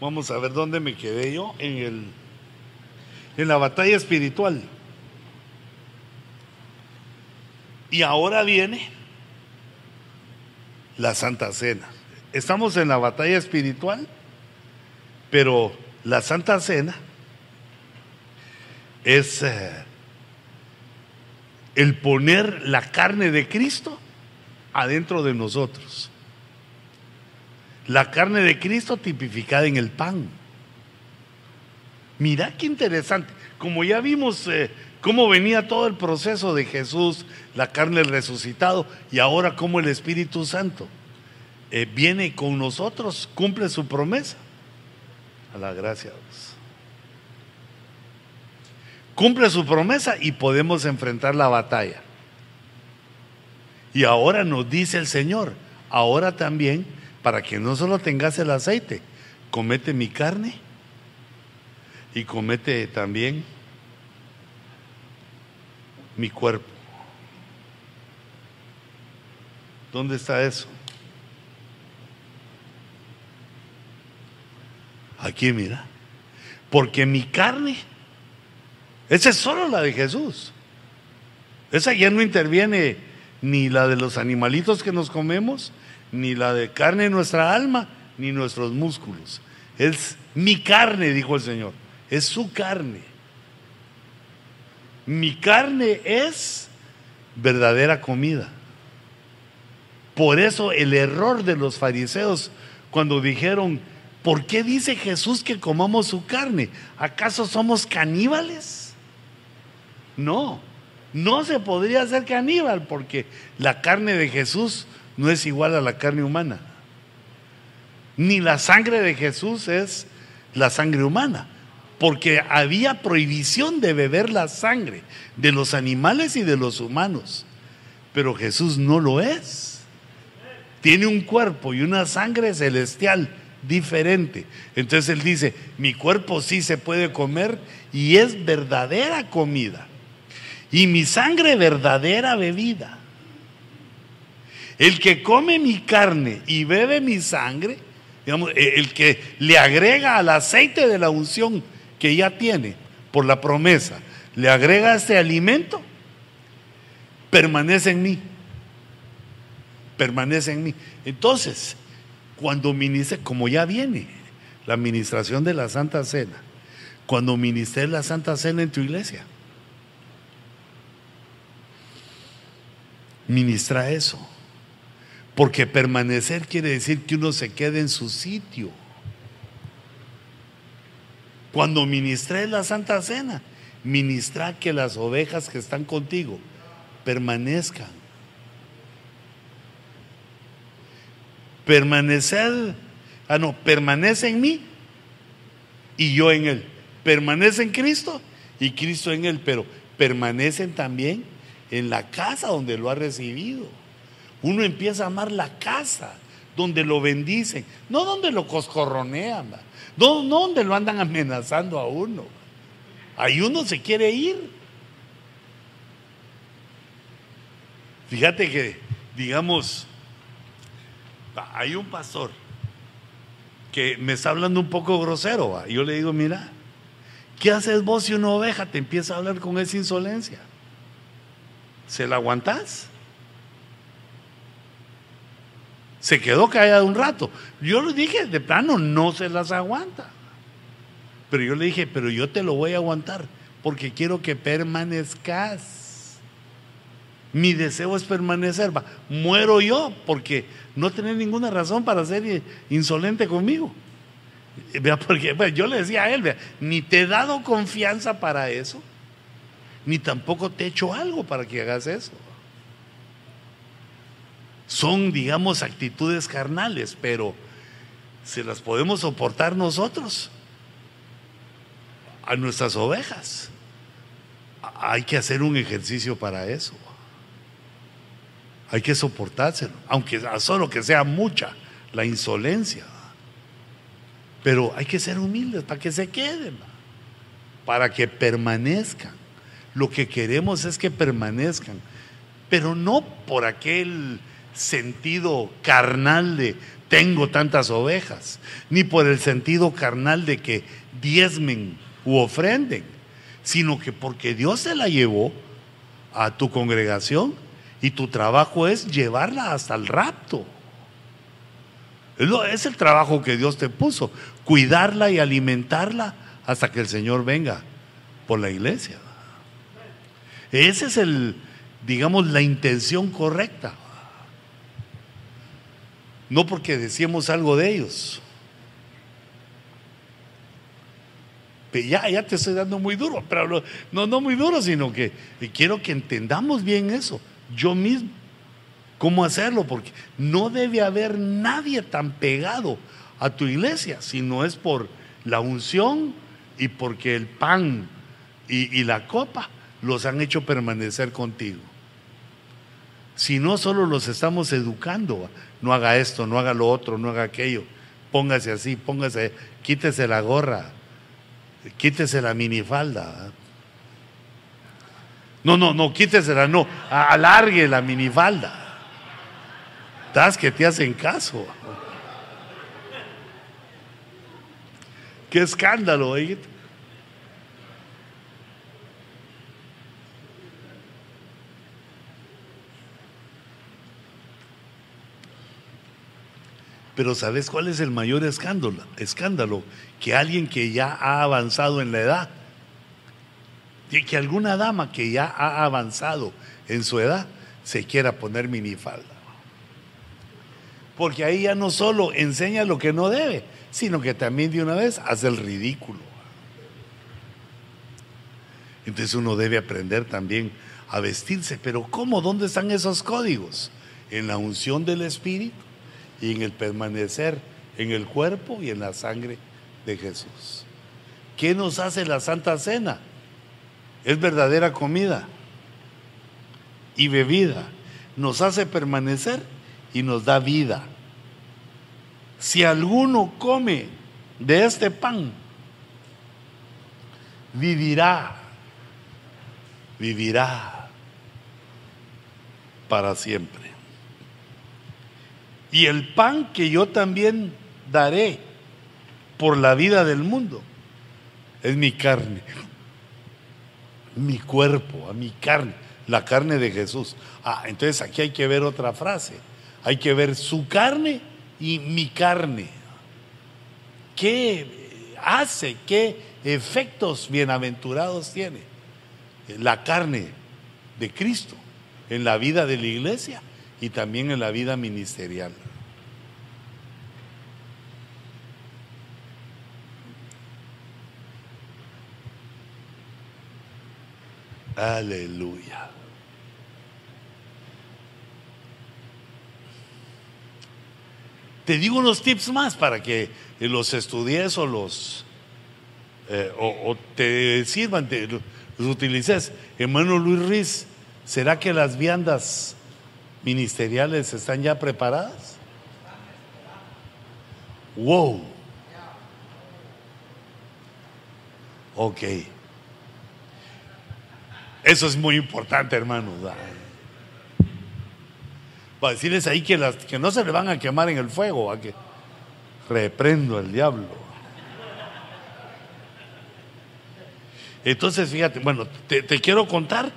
[SPEAKER 1] Vamos a ver dónde me quedé yo en el en la batalla espiritual. Y ahora viene la Santa Cena. Estamos en la batalla espiritual, pero la Santa Cena es eh, el poner la carne de Cristo adentro de nosotros. La carne de Cristo tipificada en el pan. Mira qué interesante. Como ya vimos eh, cómo venía todo el proceso de Jesús, la carne resucitado, y ahora cómo el Espíritu Santo eh, viene con nosotros, cumple su promesa. A la gracia Dios. Cumple su promesa y podemos enfrentar la batalla. Y ahora nos dice el Señor, ahora también para que no solo tengas el aceite, comete mi carne y comete también mi cuerpo. ¿Dónde está eso? Aquí mira. Porque mi carne, esa es solo la de Jesús. Esa ya no interviene ni la de los animalitos que nos comemos, ni la de carne nuestra alma, ni nuestros músculos. Es mi carne, dijo el Señor. Es su carne. Mi carne es verdadera comida. Por eso el error de los fariseos cuando dijeron, ¿por qué dice Jesús que comamos su carne? ¿Acaso somos caníbales? No, no se podría ser caníbal porque la carne de Jesús no es igual a la carne humana. Ni la sangre de Jesús es la sangre humana, porque había prohibición de beber la sangre de los animales y de los humanos, pero Jesús no lo es. Tiene un cuerpo y una sangre celestial diferente. Entonces él dice, mi cuerpo sí se puede comer y es verdadera comida. Y mi sangre verdadera bebida. El que come mi carne y bebe mi sangre, digamos, eh, el que le agrega al aceite de la unción que ya tiene por la promesa, le agrega este alimento, permanece en mí. Permanece en mí. Entonces, cuando ministre, como ya viene la administración de la Santa Cena, cuando ministres la Santa Cena en tu iglesia, ministra eso. Porque permanecer quiere decir que uno se quede en su sitio. Cuando ministré la Santa Cena, ministra que las ovejas que están contigo permanezcan. Permanecer, ah no, permanece en mí y yo en él. Permanece en Cristo y Cristo en él, pero permanecen también en la casa donde lo ha recibido. Uno empieza a amar la casa donde lo bendicen, no donde lo coscorronean, no, no donde lo andan amenazando a uno. Ahí uno se quiere ir. Fíjate que, digamos, hay un pastor que me está hablando un poco grosero. Yo le digo, mira, ¿qué haces vos si una oveja te empieza a hablar con esa insolencia? ¿Se la aguantás? Se quedó callada un rato. Yo le dije, de plano, no se las aguanta. Pero yo le dije, pero yo te lo voy a aguantar porque quiero que permanezcas. Mi deseo es permanecer. Va, muero yo porque no tenés ninguna razón para ser insolente conmigo. Vea, porque yo le decía a él, ni te he dado confianza para eso, ni tampoco te he hecho algo para que hagas eso. Son, digamos, actitudes carnales, pero se las podemos soportar nosotros a nuestras ovejas. Hay que hacer un ejercicio para eso. Hay que soportárselo, aunque solo que sea mucha la insolencia. Pero hay que ser humildes para que se queden, para que permanezcan. Lo que queremos es que permanezcan, pero no por aquel sentido carnal de tengo tantas ovejas, ni por el sentido carnal de que diezmen u ofrenden, sino que porque Dios se la llevó a tu congregación y tu trabajo es llevarla hasta el rapto. Es el trabajo que Dios te puso, cuidarla y alimentarla hasta que el Señor venga por la iglesia. Esa es el, digamos, la intención correcta. No porque decíamos algo de ellos. Ya, ya te estoy dando muy duro, pero no, no muy duro, sino que quiero que entendamos bien eso, yo mismo. ¿Cómo hacerlo? Porque no debe haber nadie tan pegado a tu iglesia, si no es por la unción y porque el pan y, y la copa los han hecho permanecer contigo. Si no, solo los estamos educando. No haga esto, no haga lo otro, no haga aquello. Póngase así, póngase, quítese la gorra, quítese la minifalda. No, no, no, quítesela, no, alargue la minifalda. Das que te hacen caso. Qué escándalo, ¿eh? Pero ¿sabes cuál es el mayor escándalo? Escándalo que alguien que ya ha avanzado en la edad, que alguna dama que ya ha avanzado en su edad se quiera poner minifalda. Porque ahí ya no solo enseña lo que no debe, sino que también de una vez hace el ridículo. Entonces uno debe aprender también a vestirse. Pero ¿cómo? ¿Dónde están esos códigos? En la unción del Espíritu y en el permanecer en el cuerpo y en la sangre de Jesús. ¿Qué nos hace la Santa Cena? Es verdadera comida y bebida. Nos hace permanecer y nos da vida. Si alguno come de este pan, vivirá, vivirá para siempre. Y el pan que yo también daré por la vida del mundo es mi carne, mi cuerpo, a mi carne, la carne de Jesús. Ah, entonces aquí hay que ver otra frase hay que ver su carne y mi carne. ¿Qué hace? ¿Qué efectos bienaventurados tiene la carne de Cristo en la vida de la iglesia y también en la vida ministerial? Aleluya. Te digo unos tips más para que los estudies o los eh, o, te sirvan, te, los utilices. Hermano Luis Riz, ¿será que las viandas ministeriales están ya preparadas? Wow. Ok. Eso es muy importante, hermanos. Para decirles ahí que, las, que no se le van a quemar en el fuego, que reprendo al diablo. Entonces, fíjate, bueno, te, quiero contar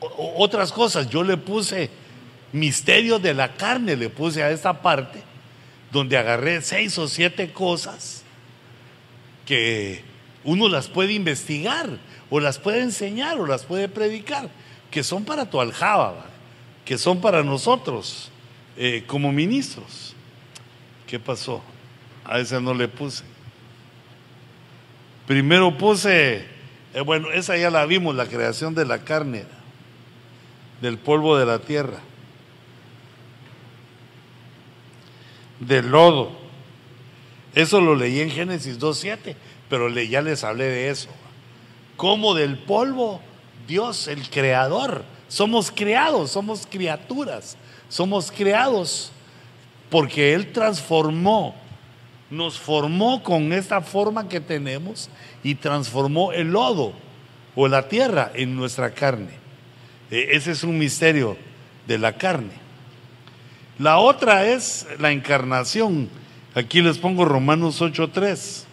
[SPEAKER 1] otras cosas. Yo le puse misterio de la carne le puse a esta parte, donde agarré seis o siete cosas que uno las puede investigar, o las puede enseñar, o las puede predicar, que son para tu aljaba, que son para nosotros eh, como ministros. ¿Qué pasó? A esa no le puse. Primero puse, eh, bueno, esa ya la vimos, la creación de la carne, del polvo de la tierra, del lodo. Eso lo leí en Génesis 2.7, pero ya les hablé de eso. Como del polvo, Dios, el creador, somos creados, somos criaturas, somos creados porque Él transformó, nos formó con esta forma que tenemos y transformó el lodo o la tierra en nuestra carne. E, ese es un misterio de la carne. La otra es la encarnación. Aquí les pongo Romanos 8.3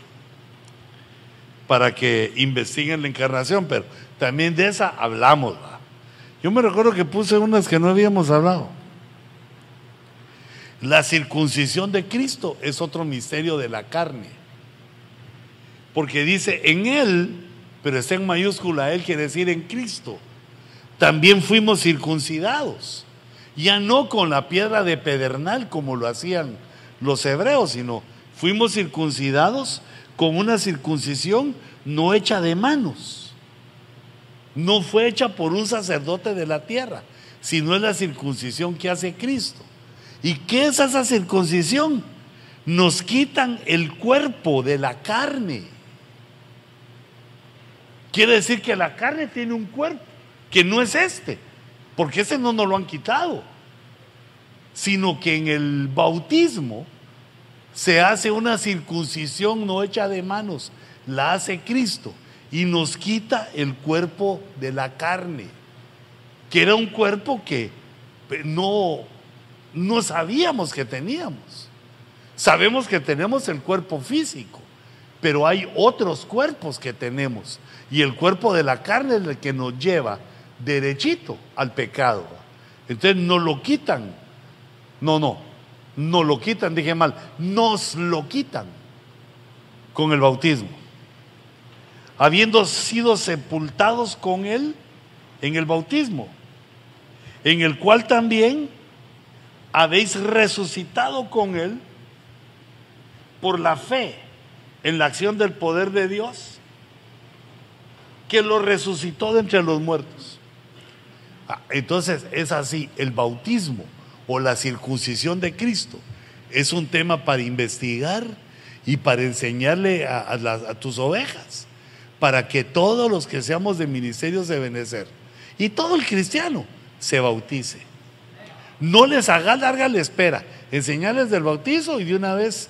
[SPEAKER 1] para que investiguen la encarnación, pero también de esa hablamos. Yo me recuerdo que puse unas que no habíamos hablado. La circuncisión de Cristo es otro misterio de la carne. Porque dice en Él, pero está en mayúscula, Él quiere decir en Cristo. También fuimos circuncidados. Ya no con la piedra de pedernal como lo hacían los hebreos, sino fuimos circuncidados con una circuncisión no hecha de manos. No fue hecha por un sacerdote de la tierra, sino es la circuncisión que hace Cristo. ¿Y qué es esa circuncisión? Nos quitan el cuerpo de la carne. Quiere decir que la carne tiene un cuerpo que no es este, porque ese no nos lo han quitado, sino que en el bautismo se hace una circuncisión no hecha de manos, la hace Cristo y nos quita el cuerpo de la carne, que era un cuerpo que no no sabíamos que teníamos. Sabemos que tenemos el cuerpo físico, pero hay otros cuerpos que tenemos. Y el cuerpo de la carne es el que nos lleva derechito al pecado. Entonces nos lo quitan. No, no, nos lo quitan, dije mal, nos lo quitan con el bautismo. Habiendo sido sepultados con Él en el bautismo, en el cual también habéis resucitado con Él por la fe en la acción del poder de Dios, que lo resucitó de entre los muertos. Ah, entonces es así, el bautismo o la circuncisión de Cristo es un tema para investigar y para enseñarle a, tus ovejas, para que todos los que seamos de ministerios de Benecer y todo el cristiano se bautice. No les haga larga la espera. Enseñarles del bautizo y de una vez,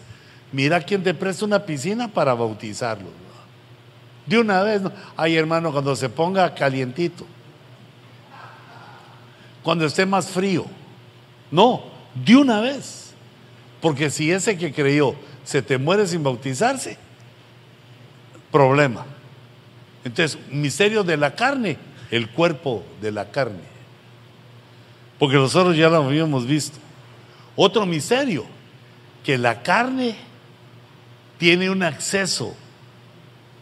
[SPEAKER 1] mira quién te presta una piscina para bautizarlos. De una vez, ay hermano, cuando se ponga calientito, cuando esté más frío. No, de una vez. Porque si ese que creyó se te muere sin bautizarse, problema. Entonces, misterio de la carne, el cuerpo de la carne porque nosotros ya lo habíamos visto. Otro misterio, que la carne tiene un acceso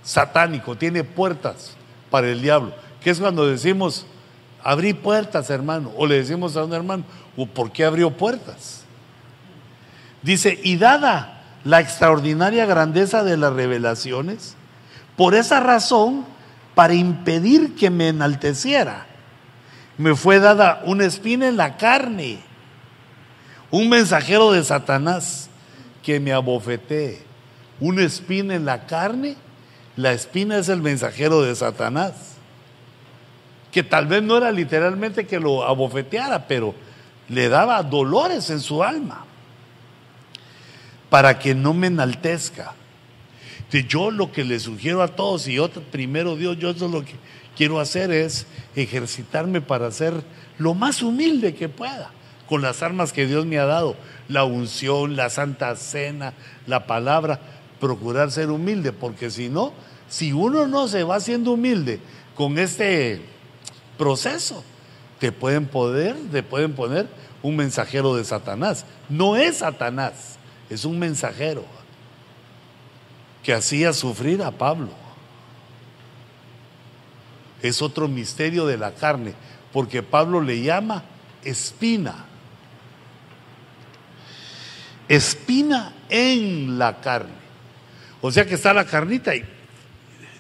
[SPEAKER 1] satánico, tiene puertas para el diablo, que es cuando decimos, abrí puertas, hermano, o le decimos a un hermano, ¿por qué abrió puertas? Dice, y dada la extraordinaria grandeza de las revelaciones, por esa razón, para impedir que me enalteciera, me fue dada una espina en la carne, un mensajero de Satanás que me abofetee. Una espina en la carne, la espina es el mensajero de Satanás, que tal vez no era literalmente que lo abofeteara, pero le daba dolores en su alma para que no me enaltezca. Yo lo que le sugiero a todos, y yo primero Dios, yo eso es lo que quiero hacer es ejercitarme para ser lo más humilde que pueda, con las armas que Dios me ha dado, la unción, la santa cena, la palabra, procurar ser humilde, porque si no, si uno no se va haciendo humilde con este proceso, te pueden poder, te pueden poner un mensajero de Satanás. No es Satanás, es un mensajero que hacía sufrir a Pablo. Es otro misterio de la carne, porque Pablo le llama espina. Espina en la carne. O sea que está la carnita y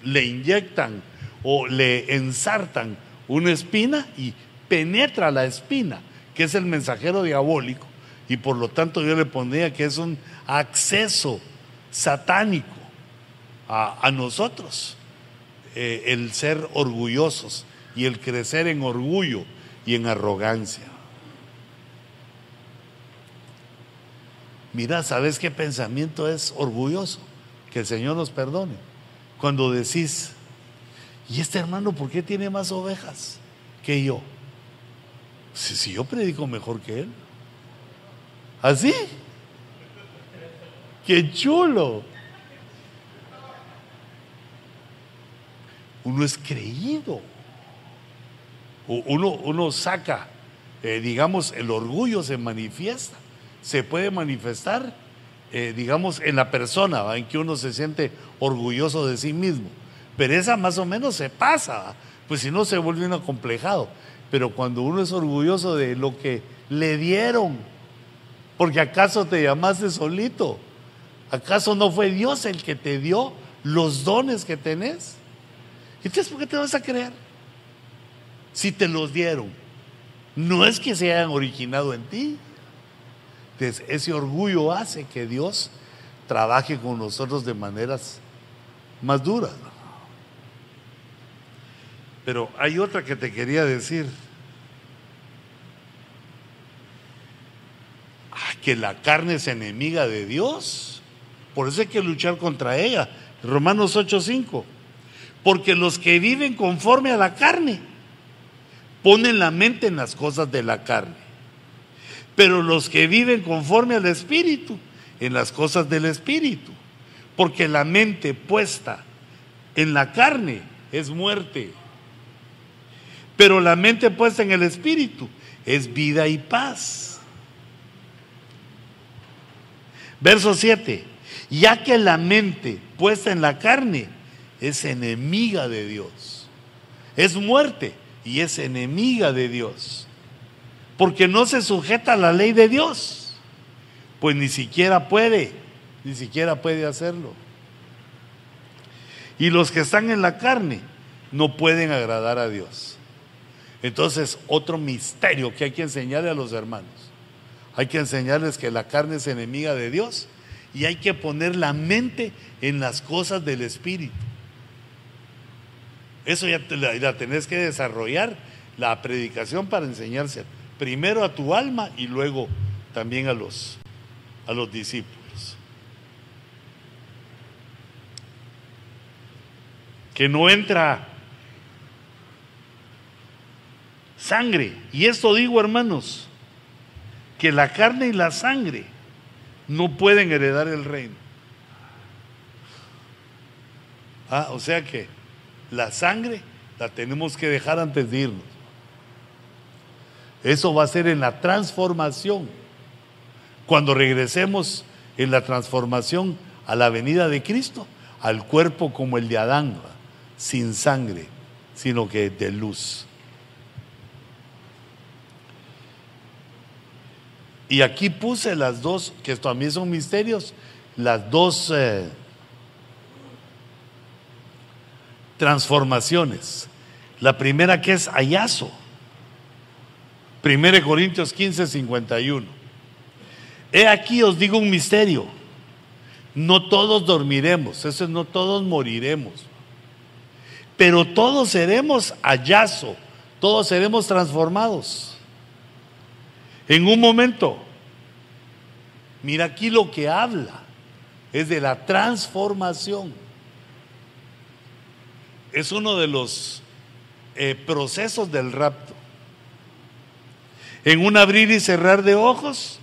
[SPEAKER 1] le inyectan o le ensartan una espina y penetra la espina, que es el mensajero diabólico, y por lo tanto yo le pondría que es un acceso satánico a, nosotros, eh, el ser orgullosos y el crecer en orgullo y en arrogancia. Mira, ¿sabes qué pensamiento es orgulloso? Que el Señor nos perdone. Cuando decís, ¿y este hermano por qué tiene más ovejas que yo? Si, si yo predico mejor que él. ¿Así? ¡Qué chulo! Uno es creído. Uno, uno saca, eh, digamos, el orgullo se manifiesta. Se puede manifestar, eh, digamos, en la persona, en que uno se siente orgulloso de sí mismo. Pero esa más o menos se pasa, pues si no se vuelve un acomplejado. Pero cuando uno es orgulloso de lo que le dieron, porque acaso te llamaste solito, acaso no fue Dios el que te dio los dones que tenés. Entonces, ¿por qué te vas a creer? Si te los dieron, no es que se hayan originado en ti. Entonces, ese orgullo hace que Dios trabaje con nosotros de maneras más duras. Pero hay otra que te quería decir. Ah, que la carne es enemiga de Dios. Por eso hay que luchar contra ella. Romanos 8:5. Porque los que viven conforme a la carne ponen la mente en las cosas de la carne. Pero los que viven conforme al Espíritu, en las cosas del Espíritu. Porque la mente puesta en la carne es muerte. Pero la mente puesta en el Espíritu es vida y paz. Verso 7. Ya que la mente puesta en la carne es enemiga de Dios. Es muerte y es enemiga de Dios. Porque no se sujeta a la ley de Dios. Pues ni siquiera puede, ni siquiera puede hacerlo. Y los que están en la carne no pueden agradar a Dios. Entonces, otro misterio que hay que enseñarle a los hermanos. Hay que enseñarles que la carne es enemiga de Dios y hay que poner la mente en las cosas del Espíritu. Eso ya la, tenés que desarrollar, la predicación para enseñarse primero a tu alma y luego también a los, a los discípulos. Que no entra sangre. Y esto digo, hermanos, que la carne y la sangre no pueden heredar el reino. Ah, o sea que la sangre la tenemos que dejar antes de irnos. Eso va a ser en la transformación. Cuando regresemos en la transformación a la venida de Cristo, al cuerpo como el de Adán, sin sangre, sino que de luz. Y aquí puse las dos, que también son misterios, las dos eh, transformaciones. La primera que es ayazo. 1 Corintios 15, 51. He aquí os digo un misterio. No todos dormiremos, eso es no todos moriremos. Pero todos seremos ayazo, todos seremos transformados. En un momento, mira aquí lo que habla, es de la transformación es uno de los eh, procesos del rapto. En un abrir y cerrar de ojos,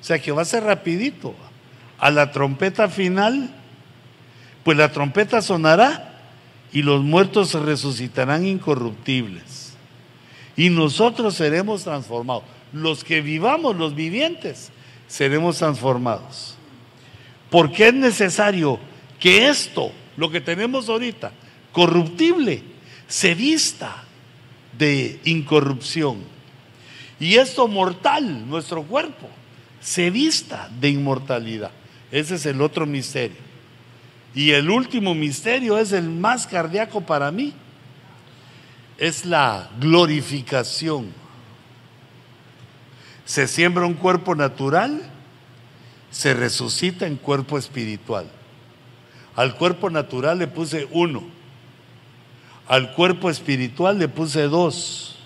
[SPEAKER 1] o sea que va a ser rapidito. A la trompeta final, pues la trompeta sonará y los muertos resucitarán incorruptibles. Y nosotros seremos transformados. Los que vivamos, los vivientes, seremos transformados. Porque es necesario que esto, lo que tenemos ahorita, corruptible, se vista de incorrupción. Y esto mortal, nuestro cuerpo, se vista de inmortalidad. Ese es el otro misterio. Y el último misterio es el más cardíaco para mí. Es la glorificación. Se siembra un cuerpo natural, se resucita en cuerpo espiritual. Al cuerpo natural le puse uno. Al cuerpo espiritual le puse dos.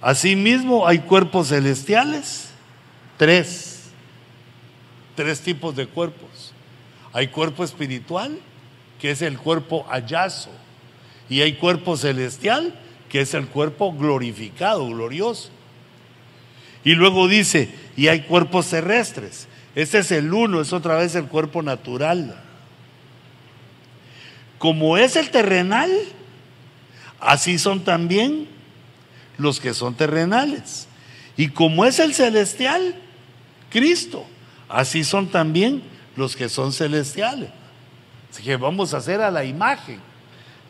[SPEAKER 1] Asimismo hay cuerpos celestiales, tres. Tres tipos de cuerpos. Hay cuerpo espiritual, que es el cuerpo hallazo. Y hay cuerpo celestial, que es el cuerpo glorificado, glorioso. Y luego dice, y hay cuerpos terrestres. Este es el uno, es otra vez el cuerpo natural. Como es el terrenal, así son también los que son terrenales. Y como es el celestial, Cristo, así son también los que son celestiales. Así que vamos a hacer a la imagen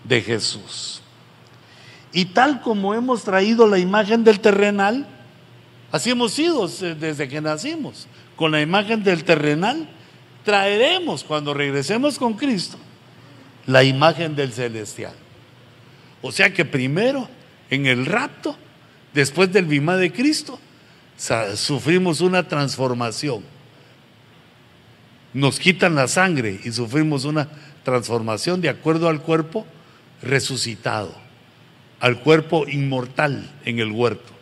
[SPEAKER 1] de Jesús. Y tal como hemos traído la imagen del terrenal, así hemos sido desde que nacimos, con la imagen del terrenal, traeremos cuando regresemos con Cristo la imagen del celestial. O sea que primero, en el rapto, después del bimá de Cristo, sufrimos una transformación. Nos quitan la sangre y sufrimos una transformación de acuerdo al cuerpo resucitado, al cuerpo inmortal en el huerto.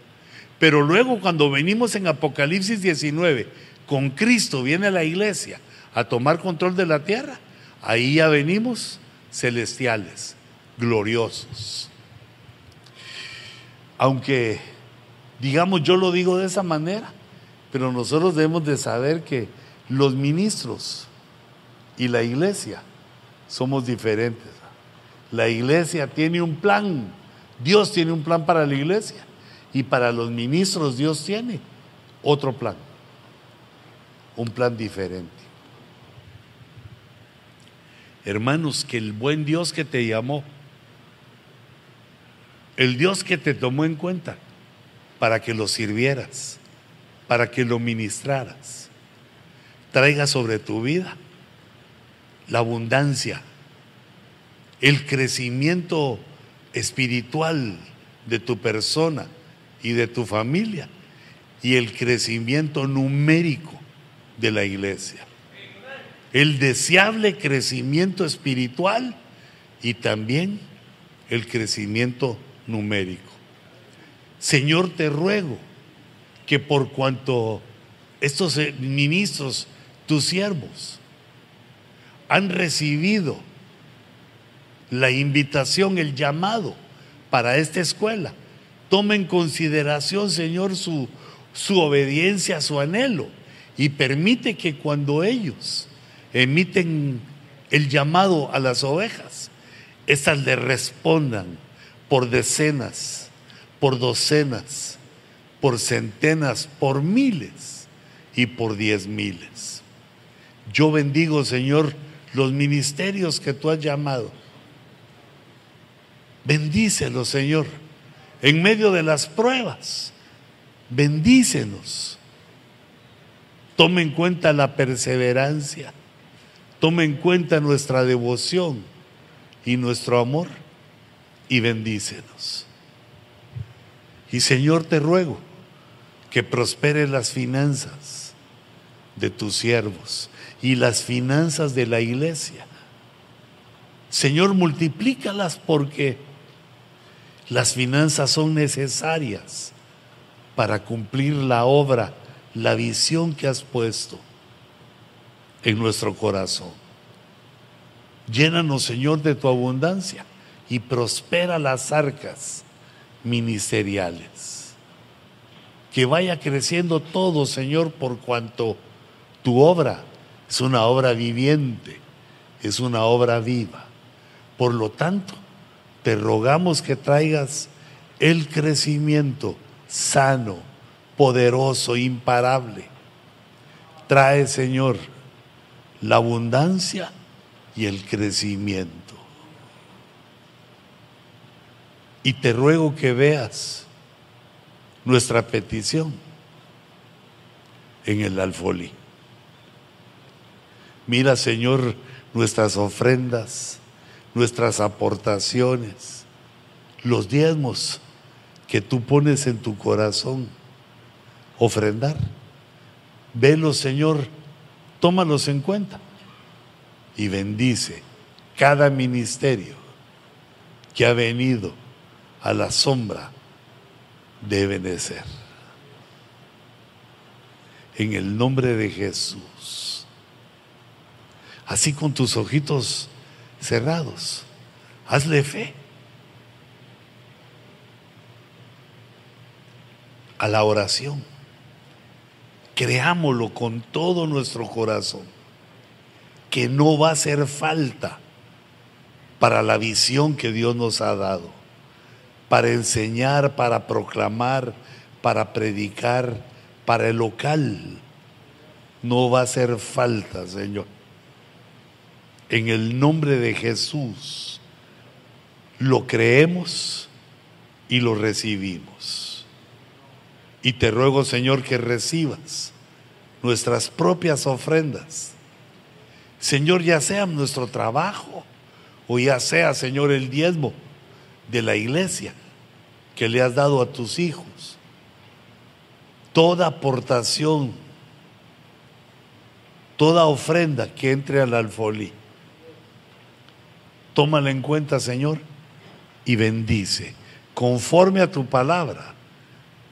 [SPEAKER 1] Pero luego cuando venimos en Apocalipsis 19, con Cristo viene la iglesia a tomar control de la tierra, ahí ya venimos celestiales, gloriosos. Aunque, digamos, yo lo digo de esa manera, pero nosotros debemos de saber que los ministros y la iglesia somos diferentes. La iglesia tiene un plan, Dios tiene un plan para la iglesia y para los ministros Dios tiene otro plan, un plan diferente. Hermanos, que el buen Dios que te llamó, el Dios que te tomó en cuenta para que lo sirvieras, para que lo ministraras, traiga sobre tu vida la abundancia, el crecimiento espiritual de tu persona y de tu familia y el crecimiento numérico de la iglesia el deseable crecimiento espiritual y también el crecimiento numérico. Señor, te ruego que por cuanto estos ministros, tus siervos, han recibido la invitación, el llamado para esta escuela, tome en consideración, Señor, su, su obediencia, su anhelo, y permite que cuando ellos emiten el llamado a las ovejas, estas le respondan por decenas, por docenas, por centenas, por miles y por diez miles. Yo bendigo, Señor, los ministerios que tú has llamado. Bendícelos, Señor, en medio de las pruebas. Bendícenos. Tome en cuenta la perseverancia Toma en cuenta nuestra devoción y nuestro amor y bendícenos. Y Señor, te ruego que prospere las finanzas de tus siervos y las finanzas de la iglesia. Señor, multiplícalas porque las finanzas son necesarias para cumplir la obra, la visión que has puesto en nuestro corazón. Llénanos, Señor, de tu abundancia y prospera las arcas ministeriales. Que vaya creciendo todo, Señor, por cuanto tu obra es una obra viviente, es una obra viva. Por lo tanto, te rogamos que traigas el crecimiento sano, poderoso, imparable. Trae, Señor, la abundancia y el crecimiento. Y te ruego que veas nuestra petición en el alfolí. Mira, Señor, nuestras ofrendas, nuestras aportaciones, los diezmos que tú pones en tu corazón, ofrendar. Velos, Señor, tómalos en cuenta y bendice cada ministerio que ha venido a la sombra de Benecer. En el nombre de Jesús. Así con tus ojitos cerrados. Hazle fe. A la oración. Creámoslo con todo nuestro corazón. Que no va a hacer falta para la visión que Dios nos ha dado. Para enseñar, para proclamar, para predicar, para el local. No va a hacer falta, Señor en el nombre de Jesús, lo creemos y lo recibimos. Y te ruego, Señor, que recibas nuestras propias ofrendas. Señor, ya sea nuestro trabajo o ya sea, Señor, el diezmo de la iglesia que le has dado a tus hijos. Toda aportación, toda ofrenda que entre al alfolí tómala en cuenta, Señor, y bendice. Conforme a tu palabra,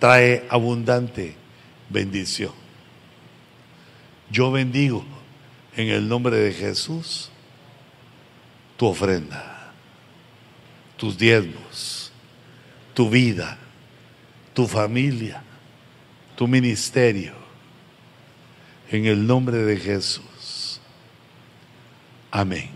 [SPEAKER 1] trae abundante bendición. Yo bendigo en el nombre de Jesús tu ofrenda, tus diezmos, tu vida, tu familia, tu ministerio. En el nombre de Jesús. Amén.